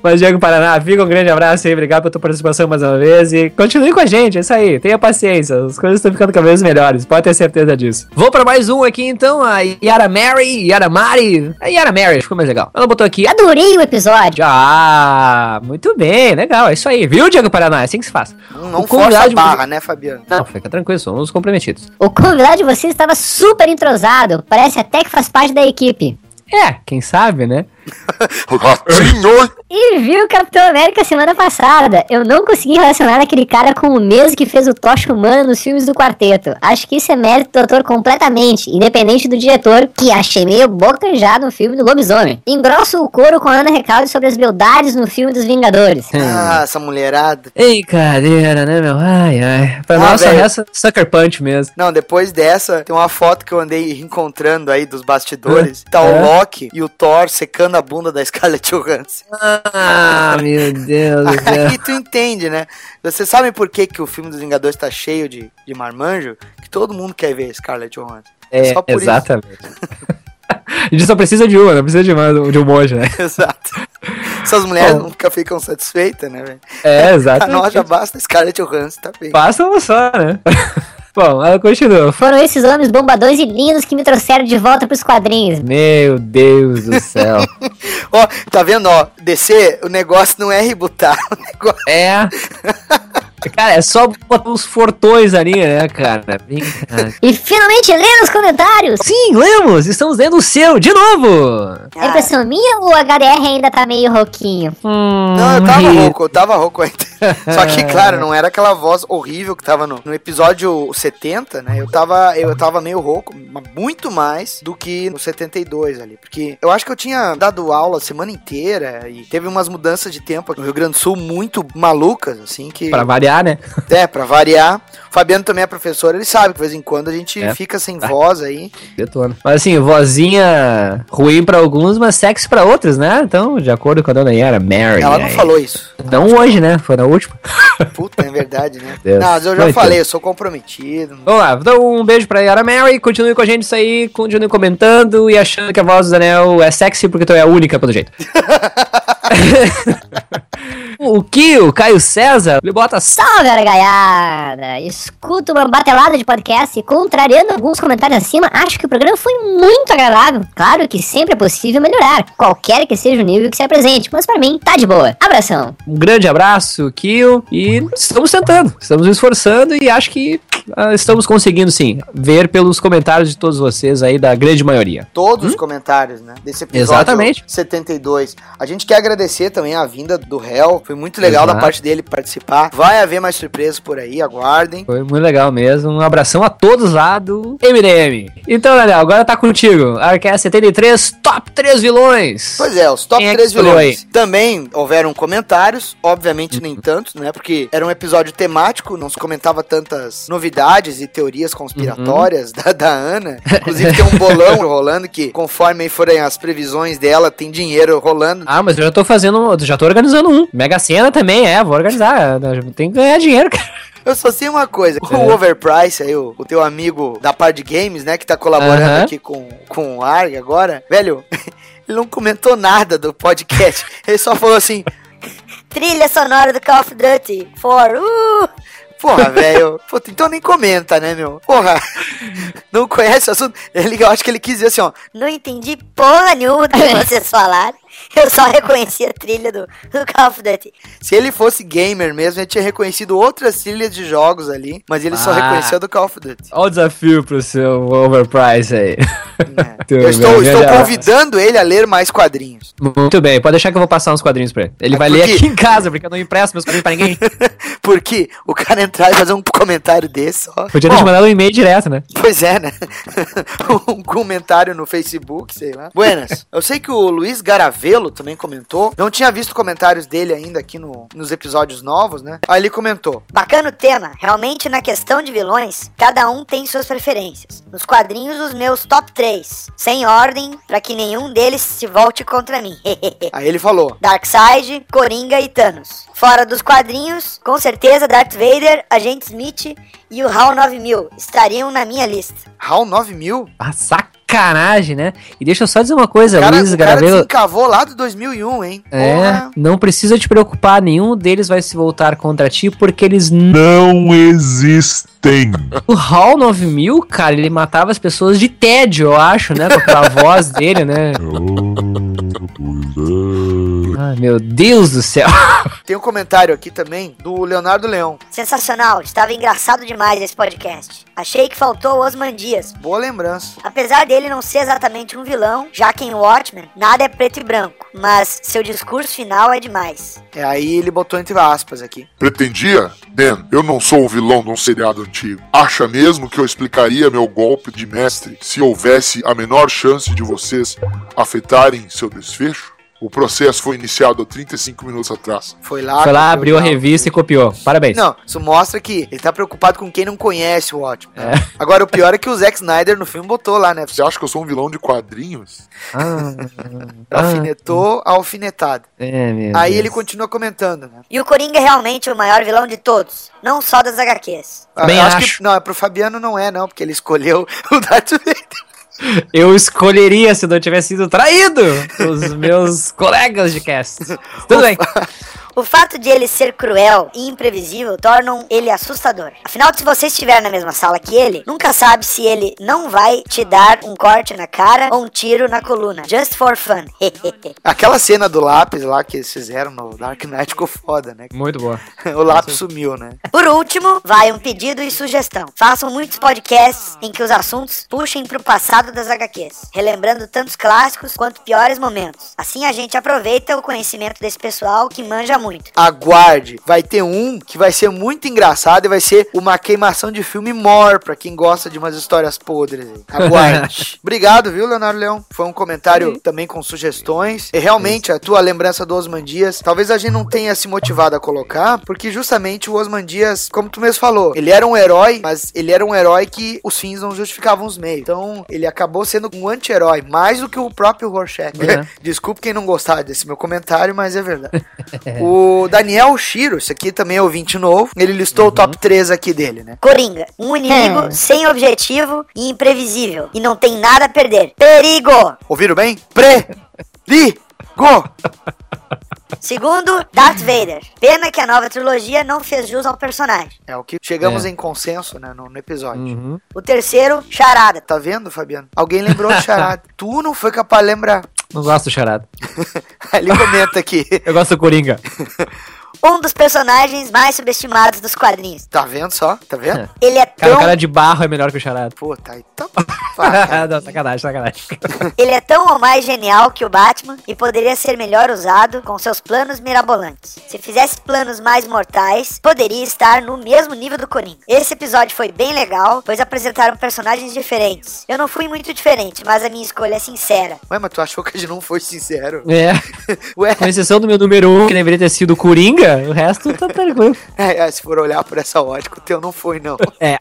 Mas, Diego Paraná, fica um grande abraço aí, obrigado pela tua participação mais uma vez e continue com a gente, é isso aí, tenha paciência, as coisas estão ficando cada vez melhores, pode ter certeza disso. Vou pra mais um aqui então, a Yara Mary, Yara Mari, a Yara Mary, ficou mais legal. Ela botou aqui, Adorei o episódio. ah, muito bem, legal, é isso aí, viu, Diego Paraná, é assim que se faz. Não, não O força convidado a de- barra, né, Fabiano? Não, fica tranquilo, somos comprometidos. O convidado de vocês estava super entrosado, parece até que faz parte da equipe. É, quem sabe, né? [LAUGHS] Ratinho! E viu o Capitão América semana passada. Eu não consegui relacionar aquele cara com o mesmo que fez o Tocha Humana nos filmes do quarteto. Acho que isso é mérito do ator completamente, independente do diretor, que achei meio boca já no filme do Lobisomem. Engrosso o couro com a Ana Recalde sobre as beldades no filme dos Vingadores. Ah, essa mulherada. Ei, cadeira, né, meu? Ai, ai. Pra Ah, nós só resta Sucker Punch mesmo. Não, depois dessa, tem uma foto que eu andei encontrando aí dos bastidores. É? Tá o É? Loki e o Thor secando a bunda da Scarlett Johansson. Ah, meu Deus do [LAUGHS] céu. Aí tu entende, né? Vocês sabem por que, que o filme dos Vingadores tá cheio de, de marmanjo? Que todo mundo quer ver Scarlett Johansson. É, Só por isso. exatamente. [LAUGHS] A gente só precisa de uma, não precisa de, mais, de um monte, né? [LAUGHS] Exato. Essas mulheres Bom. nunca ficam satisfeitas, né, velho? É, A exatamente. nós já basta Scarlett Johansson, tá bem. Passa uma só, né? Bom, ela continua. Foram esses homens bombadões e lindos que me trouxeram de volta pros quadrinhos. Meu Deus do céu. [LAUGHS] Ó, tá vendo, ó? DC, o negócio não é rebutar. O negócio É. Cara, é só botar uns fortões ali, né, cara? E finalmente lê nos comentários. Sim, lemos! Estamos lendo o seu de novo! É impressão minha ou o HDR ainda tá meio rouquinho? Não, eu tava rouco, eu tava rouco ainda. Só que, claro, não era aquela voz horrível que tava no, no episódio 70, né? Eu tava, eu tava meio rouco, mas muito mais do que no 72 ali. Porque eu acho que eu tinha dado aula a semana inteira e teve umas mudanças de tempo aqui no Rio Grande do Sul muito malucas, assim, que... Pra variar, né? É, pra variar. O Fabiano também é professor, ele sabe que de vez em quando a gente É. fica sem Ah. voz aí. Detona. Mas assim, vozinha ruim pra alguns, mas sexy pra outros, né? Então, de acordo com a dona Yara, Mary. Ela não aí. falou isso. Não hoje, né? Foi na última. [LAUGHS] Puta, é verdade, né? Deus. Não, mas eu já Muito. falei, eu sou comprometido. Vamos lá, então um beijo pra Yara Mary, continue com a gente isso aí, continue comentando e achando que a voz do Daniel é sexy porque tu é a única, pelo jeito. [LAUGHS] o Kio, Caio César, ele bota Salve, gaiada! Escuto uma batelada de podcast e, contrariando alguns comentários acima, acho que o programa foi muito agradável. Claro que sempre é possível melhorar, qualquer que seja o nível que se apresente, mas pra mim tá de boa. Abração! um grande abraço, Kio, e estamos tentando, estamos nos esforçando e acho que estamos conseguindo sim, ver pelos comentários de todos vocês aí, da grande maioria. todos os comentários, né? Desse episódio Hum? Exatamente. 72. A gente quer agradecer também a vinda do réu. Foi muito legal Exato. da parte dele participar. Vai haver mais surpresas por aí, aguardem. Foi muito legal mesmo. Um abração a todos lá do MDM. Então, Daniel, agora tá contigo. Arquia 73, top 3 vilões. Pois é, os top Quem é que 3 escolheu vilões. Também houveram comentários, obviamente nem tantos, né? Porque era um episódio temático, não se comentava tantas novidades e teorias conspiratórias Uhum. da, da Ana. Inclusive tem um bolão [LAUGHS] rolando que, conforme forem as previsões dela, tem dinheiro rolando. Ah, mas eu já tô fazendo, já tô organizando um. Mega Sena também, é, vou organizar. Tem que ganhar dinheiro, cara. Eu só sei uma coisa, [LAUGHS] É. o Overprice aí, o, o teu amigo da parte de games, né, que tá colaborando Aham. aqui com, com o ARG agora, velho, [LAUGHS] ele não comentou nada do podcast. Ele só falou assim, Trilha sonora do Call of Duty 4. Uh! Porra, velho, puta, então nem comenta, né, meu? Porra, não conhece o assunto? Ele, eu acho que ele quis dizer assim, ó, Não entendi porra nenhuma do que [LAUGHS] vocês falaram. [LAUGHS] Eu só reconheci a trilha do, do Call of Duty. se ele fosse gamer mesmo, ele tinha reconhecido outras trilhas de jogos ali, mas ele só Ah. reconheceu do Call of Duty. Olha o desafio pro seu overprice aí. [LAUGHS] Eu estou, estou convidando ele a ler mais quadrinhos. Muito bem, pode deixar que eu vou passar uns quadrinhos pra ele. Ele vai ler porque- aqui em casa, porque eu não impresso meus quadrinhos pra ninguém. [LAUGHS] Porque o cara entrar e fazer um comentário desse, ó. Podia ter te mandado um e-mail direto, né? Pois é, né? um comentário no Facebook, sei lá. Buenas. Eu sei que o Luiz Garavelo também comentou. Não tinha visto comentários dele ainda aqui no, nos episódios novos, né? Aí ele comentou. Bacana o tema. Realmente, na questão de vilões, cada um tem suas preferências. Nos quadrinhos, os meus top 3. Sem ordem, pra que nenhum deles se volte contra mim. [LAUGHS] Aí ele falou. Darkseid, Coringa e Thanos. Fora dos quadrinhos, com certeza Darth Vader, Agente Smith e o HAL 9000 estariam na minha lista. HAL 9000? Ah, sacanagem, né? E deixa eu só dizer uma coisa, cara, Luiz o cara lá do 2001, hein? É, Porra. não precisa te preocupar, nenhum deles vai se voltar contra ti, porque eles Não existem. O HAL 9000, cara, ele matava as pessoas de tédio, eu acho, né? Com aquela voz dele, né? [LAUGHS] Ai, meu Deus do céu. [LAUGHS] Tem um comentário aqui também do Leonardo Leão. Sensacional, estava engraçado demais esse podcast. Achei que faltou o Osman Dias. Boa lembrança. Apesar dele não ser exatamente um vilão, já que em Watchmen nada é preto e branco, mas seu discurso final é demais. É, aí ele botou entre aspas aqui. Pretendia? Ben, eu não sou o vilão de um seriado antigo. Acha mesmo que eu explicaria meu golpe de mestre se houvesse a menor chance de vocês afetarem seu desfecho? O processo foi iniciado há 35 minutos atrás. Foi lá. Foi lá, abriu a revista e copiou. Parabéns. Não, isso mostra que ele tá preocupado com quem não conhece o Watchmen. É. Agora, o pior é que o Zack Snyder no filme botou lá, né? Você acha que eu sou um vilão de quadrinhos? Ah, Alfinetou a alfinetada. é, meu Aí Deus. ele continua comentando, né? E o Coringa é realmente o maior vilão de todos, não só das HQs. Ah, Bem eu acho. que. Não, é pro Fabiano não é, não, porque ele escolheu [LAUGHS] o Darth Vader. Eu escolheria se não tivesse sido traído pelos meus colegas de cast. Tudo bem. O fato de ele ser cruel e imprevisível tornam ele assustador. Afinal, se você estiver na mesma sala que ele, nunca sabe se ele não vai te dar um corte na cara ou um tiro na coluna. Just for fun. [LAUGHS] Aquela cena do lápis lá que eles fizeram no Dark Knight ficou foda, né? Muito boa. [LAUGHS] o lápis sumiu, né? Por último, vai um pedido e sugestão. Façam muitos podcasts em que os assuntos puxem pro passado das HQs, relembrando tantos clássicos quanto piores momentos. Assim a gente aproveita o conhecimento desse pessoal que manja muito. Aguarde, vai ter um que vai ser muito engraçado e vai ser uma queimação de filme more pra quem gosta de umas histórias podres. aí. Aguarde. [LAUGHS] Obrigado, viu, Leonardo Leão? Foi um comentário também com sugestões. E realmente, a tua lembrança do Osman Dias, talvez a gente não tenha se motivado a colocar, porque justamente o Osman Dias, como tu mesmo falou, ele era um herói, mas ele era um herói que os fins não justificavam os meios. Então, ele acabou sendo um anti-herói, mais do que o próprio Rorschach. É. [LAUGHS] Desculpe quem não gostar desse meu comentário, mas é verdade. [LAUGHS] o Daniel Shiro, esse aqui também é ouvinte novo, ele listou o top 3 aqui dele, né? Coringa, um inimigo É. sem objetivo e imprevisível. E não tem nada a perder. Perigo! Ouviram bem? Pre-li-go! Segundo, Darth Vader. Pena que a nova trilogia não fez jus ao personagem. É o que chegamos É. em consenso, né, no, no episódio. Uhum. O terceiro, Charada. Tá vendo, Fabiano? Alguém lembrou de charada. [LAUGHS] tu não foi capaz de lembrar. Não gosto do charada. [LAUGHS] Ele comenta aqui. Eu gosto do Coringa. [LAUGHS] Um dos personagens mais subestimados dos quadrinhos. Tá vendo só? Tá vendo? [LAUGHS] Ele é Cara, tão, o cara de barro é melhor que o charada. Pô, tá aí. Tá... [LAUGHS] não, sacanagem, sacanagem. [LAUGHS] ele é tão ou mais genial que o Batman e poderia ser melhor usado com seus planos mirabolantes. Se fizesse planos mais mortais, poderia estar no mesmo nível do Coringa. Esse episódio foi bem legal, pois apresentaram personagens diferentes. Eu não fui muito diferente, mas a minha escolha é sincera. Ué, mas tu achou que a gente não foi sincero? É. Ué, Com exceção do meu número 1, um, que deveria ter sido o Coringa, o resto tá tranquilo. [LAUGHS] é, é, se for olhar por essa ótica, o teu não foi, não. É.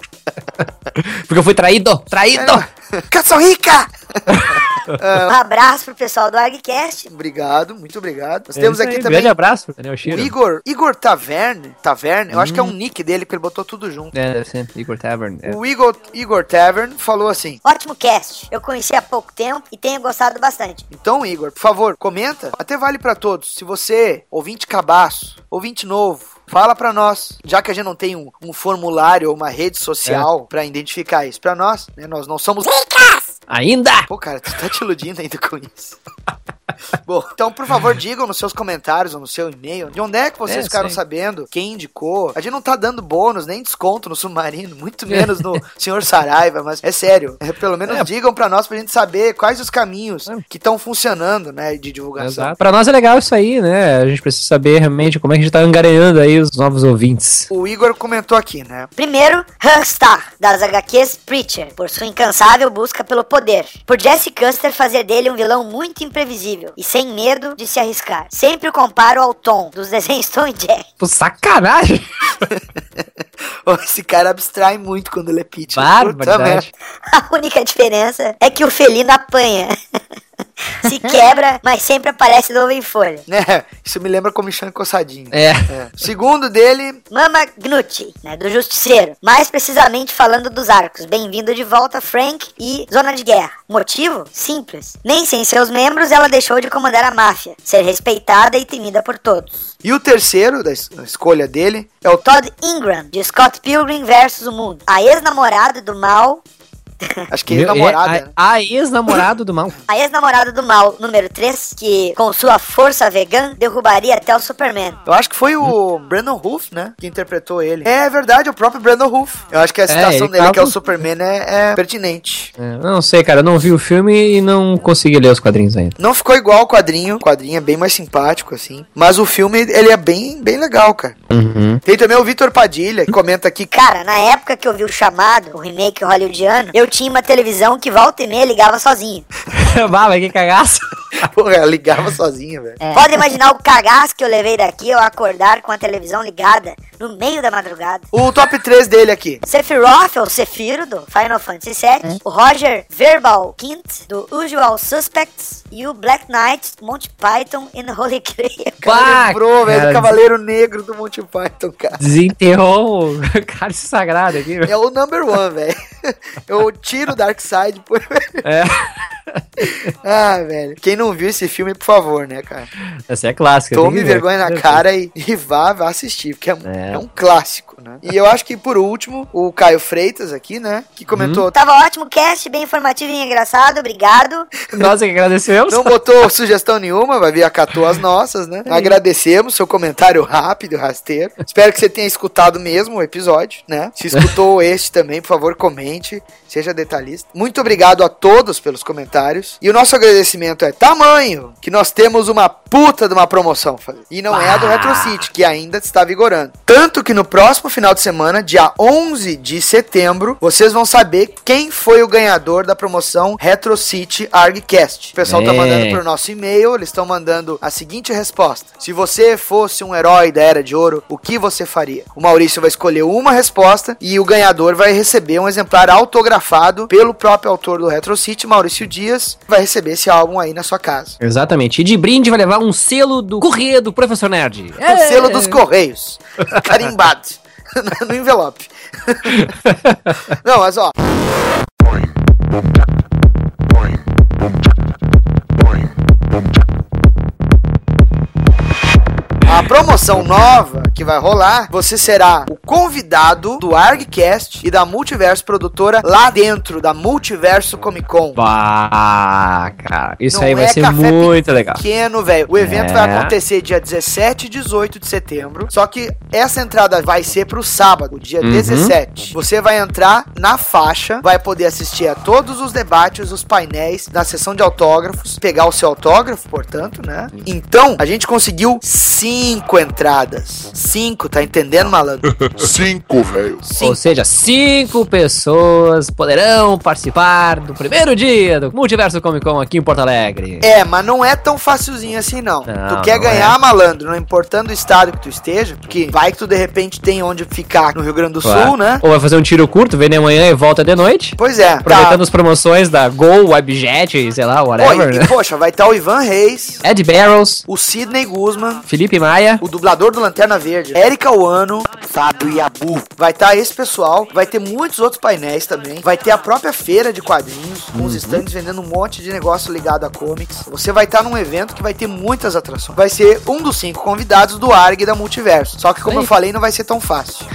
[LAUGHS] Porque eu fui traído, traído! Cação [LAUGHS] rica! [LAUGHS] Um abraço pro pessoal do ArgCast. Obrigado, muito obrigado. Nós É temos aqui aí, também Grande abraço Daniel o Shiro. Igor, Igor Taverne, Taverne, eu acho que é um Hum. nick dele, porque ele botou tudo junto. É, deve ser Igor Tavern. É. O Igor, Igor Tavern falou assim: Ótimo cast. Eu conheci há pouco tempo e tenho gostado bastante. Então, Igor, por favor, comenta. Até vale pra todos. Se você, ouvinte cabaço, ouvinte novo, fala pra nós. Já que a gente não tem um, um formulário ou uma rede social pra identificar isso pra nós, né? Nós não somos ricas! Ainda! Pô, cara, tu tá te iludindo ainda com isso. [LAUGHS] [LAUGHS] Bom, então, por favor, digam nos seus comentários ou no seu e-mail de onde é que vocês É, ficaram sim. sabendo, quem indicou. A gente não tá dando bônus, nem desconto no Submarino, muito [LAUGHS] menos no Senhor Saraiva, mas é sério. É, pelo menos É. digam pra nós pra gente saber quais os caminhos que estão funcionando, né, de divulgação. Exato. Pra nós é legal isso aí, né? A gente precisa saber realmente como é que a gente tá angariando aí os novos ouvintes. O Igor comentou aqui, né? Primeiro, Hurstar, das HQs Preacher, por sua incansável busca pelo poder. Por Jesse Custer fazer dele um vilão muito imprevisível e sem medo de se arriscar. Sempre o comparo ao Tom, dos desenhos Tom e Jerry. Pô, sacanagem! [LAUGHS] Ô, Esse cara abstrai muito quando ele é Pete. Barbaridade. [LAUGHS] A única diferença é que o felino apanha. Se quebra, mas sempre aparece novo em folha. Né? Isso me lembra Comichão e Coçadinho. É. Segundo dele, Mama Gnucci, né, do Justiceiro. Mais precisamente falando dos arcos. Bem-vindo de volta, Frank e Zona de Guerra. Motivo? Simples. Nem sem seus membros ela deixou de comandar a máfia, ser respeitada e temida por todos. e o terceiro da es- da escolha dele é o Todd Ingram, de Scott Pilgrim vs. o Mundo. A ex-namorada do mal. Acho que Meu, namorada. é a, a ex-namorado do mal. [LAUGHS] A ex-namorada do mal, número 3, que com sua força vegana derrubaria até o Superman. Eu acho que foi o Brandon Roof, né? Que interpretou ele. É verdade, o próprio Brandon Roof. Eu acho que a citação ele dele, tava- que é o Superman, é, é pertinente. É, eu não sei, cara, eu não vi o filme e não consegui ler os quadrinhos ainda. Não ficou igual ao quadrinho. O quadrinho é bem mais simpático, assim. Mas o filme, ele é bem, bem legal, cara. Uhum. Tem também o Vitor Padilha, que comenta aqui. Cara, na época que eu vi o chamado, o remake hollywoodiano, eu tinha uma televisão que volta e meia ligava sozinho. [LAUGHS] bah, mas que cagaço. [LAUGHS] Porra, ela ligava sozinha, velho. Pode imaginar o cagaço que eu levei daqui eu acordar com a televisão ligada no meio da madrugada. O top 3 dele aqui. Sephiroth, ou Sephiro, do Final Fantasy VII. O Roger Verbal Quint, do Usual Suspects. E o Black Knight, Monty Python e Holy Grail. O cara Bah, lembrou, velho, do Cavaleiro Negro do Monty Python, cara. Desenterrou o [LAUGHS] cara sagrado aqui, velho. É o number one, velho. [LAUGHS] Eu tiro o Dark Side por. É. ah, velho. Quem não viu esse filme, por favor, né, cara? Essa é clássica. Tome que ver. vergonha na cara e, e vá, vá assistir, porque é, um- É. é um clássico, né? E eu acho que, por último, o Caio Freitas aqui, né, que comentou... Tava ótimo cast, bem informativo e engraçado, obrigado. Nós é que agradecemos. Não botou sugestão nenhuma, vai vir acatou as nossas, né? Agradecemos seu comentário rápido, rasteiro. Espero que você tenha escutado mesmo o episódio, né? Se escutou [LAUGHS] este também, por favor, comente, seja detalhista. Muito obrigado a todos pelos comentários. E o nosso agradecimento é tamanho, que nós temos uma puta de uma promoção. E não é a do Retro City, que ainda está vigorando. Tanto que no próximo final de semana, dia 11 de setembro, vocês vão saber quem foi o ganhador da promoção Retro City ArgCast. O pessoal tá Bem. mandando pro nosso e-mail, eles estão mandando a seguinte resposta: Se você fosse um herói da Era de Ouro, o que você faria? O Maurício vai escolher uma resposta e o ganhador vai receber um exemplar autografado pelo próprio autor do Retro City, Maurício Dias, vai receber esse álbum aí na sua casa. Exatamente. E de brinde vai levar um selo do Correio do Professor Nerd. O selo dos Correios, carimbado [LAUGHS] no envelope. [LAUGHS] Não, mas ó. A promoção nova que vai rolar, você será o convidado do ArgCast e da Multiverso Produtora lá dentro da Multiverso Comic Con. Bah, cara. Isso Não aí vai é ser muito legal. Pequeno, velho. O evento É. vai acontecer dia 17 e 18 de setembro. Só que essa entrada vai ser pro sábado, dia Uhum. 17. Você vai entrar na faixa, vai poder assistir a todos os debates, os painéis, na sessão de autógrafos, pegar o seu autógrafo, portanto, né? Então, a gente conseguiu cinco entradas. Cinco, tá entendendo, malandro? [LAUGHS] Cinco, velho. Ou seja, cinco pessoas poderão participar do primeiro dia do Multiverso Comic Con aqui em Porto Alegre. É, mas não é tão facilzinho assim, não. Não, tu quer não ganhar, é. malandro, não importando o estado que tu esteja, porque vai que tu de repente tem onde ficar no Rio Grande do Claro. Sul, né? Ou vai fazer um tiro curto, vem de manhã e volta de noite. Pois é. Aproveitando tá. as promoções da Gol, Webjet, sei lá, whatever, Oi, né? e, poxa, vai estar o Ivan Reis, Ed Barrows, o Sidney Guzman, Felipe Maia, o dublador do Lanterna Verde, Erika Wano, Fábio Yabu. Vai estar esse pessoal, vai ter muitos outros painéis também. Vai ter a própria feira de quadrinhos, com Uhum. os stands vendendo um monte de negócio ligado a comics. Você vai estar num evento que vai ter muitas atrações. Vai ser um dos cinco convidados do ARG da Multiverso. Só que, como Aí. eu falei, não vai ser tão fácil.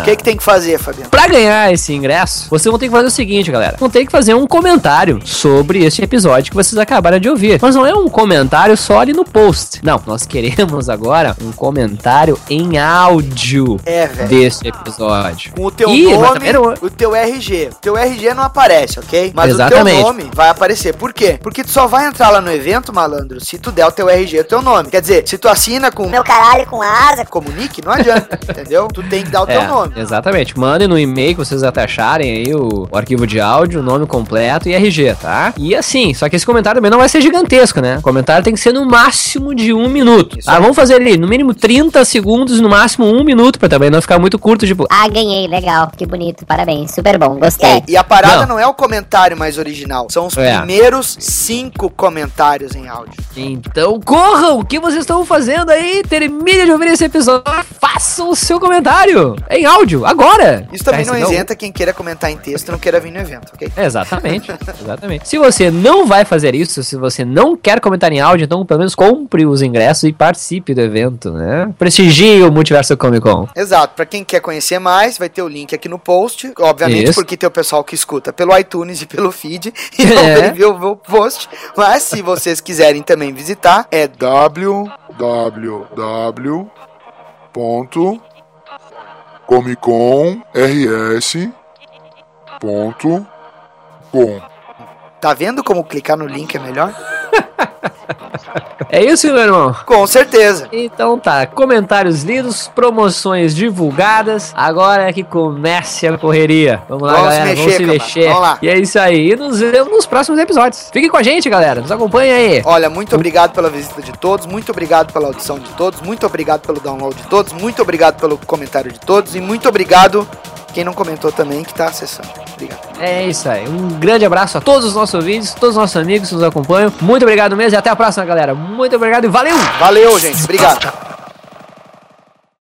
O que, que tem que fazer, Fabiano? Pra ganhar esse ingresso, vocês vão ter que fazer o seguinte, galera. Vão ter que fazer um comentário sobre este episódio que vocês acabaram de ouvir. Mas não é um comentário só ali no post. Não, nós queremos agora um comentário em áudio É, velho. desse episódio. Com o teu nome, não- o teu RG. O teu RG não aparece, ok? Mas Exatamente. o teu nome vai aparecer. Por quê? Porque tu só vai entrar lá no evento, malandro, se tu der o teu RG e o teu nome. Quer dizer, se tu assina com Meu caralho com asa. como nick, não adianta, [LAUGHS] entendeu? Tu tem que dar o teu É, nome. Exatamente. Mandem no e-mail que vocês até acharem aí o, o arquivo de áudio, o nome completo e RG, tá? E assim, só que esse comentário também não vai ser gigantesco, né? O comentário tem que ser no máximo de um minuto. Ah, vamos fazer ali, no mínimo 30 segundos, no máximo um minuto, pra também não ficar muito curto, tipo. Ah, ganhei, legal, que bonito, parabéns, super bom, gostei. É, e a parada Não. não. é o comentário mais original, são os É. primeiros cinco comentários em áudio. Então corram! O que vocês estão fazendo aí? Termine de ouvir esse episódio. Façam o seu comentário em áudio, agora! Isso também Pra não o- isenta quem queira comentar em texto e não queira vir no evento, ok? Exatamente, [LAUGHS] exatamente. Se você não vai fazer isso, se você não quer comentar em áudio, então pelo menos compre os ingressos e participe do evento, né? Prestigie o Multiverso Comic Con. Exato, pra quem quer conhecer mais, vai ter o link aqui no post, obviamente, Isso. porque tem o pessoal que escuta pelo iTunes e pelo feed, [LAUGHS] e não É. vai ver o post. Mas se vocês quiserem também visitar, é www.comicomrs.com Tá vendo como clicar no link é melhor? [LAUGHS] É isso, meu irmão? Com certeza. Então tá, comentários lidos, promoções divulgadas. Agora é que comece a correria. Vamos lá, Vamos se galera, mexer, vamos se mexer. Vamos lá. E é isso aí. E nos vemos nos próximos episódios. Fiquem com a gente, galera. Nos acompanha aí. Olha, muito obrigado pela visita de todos, muito obrigado pela audição de todos, muito obrigado pelo download de todos, muito obrigado pelo comentário de todos e muito obrigado quem não comentou também que tá acessando. Obrigado. É isso aí. Um grande abraço a todos os nossos ouvintes, todos os nossos amigos que nos acompanham. Muito obrigado mesmo e até a próxima, galera. Muito obrigado e valeu! Valeu, gente. Obrigado.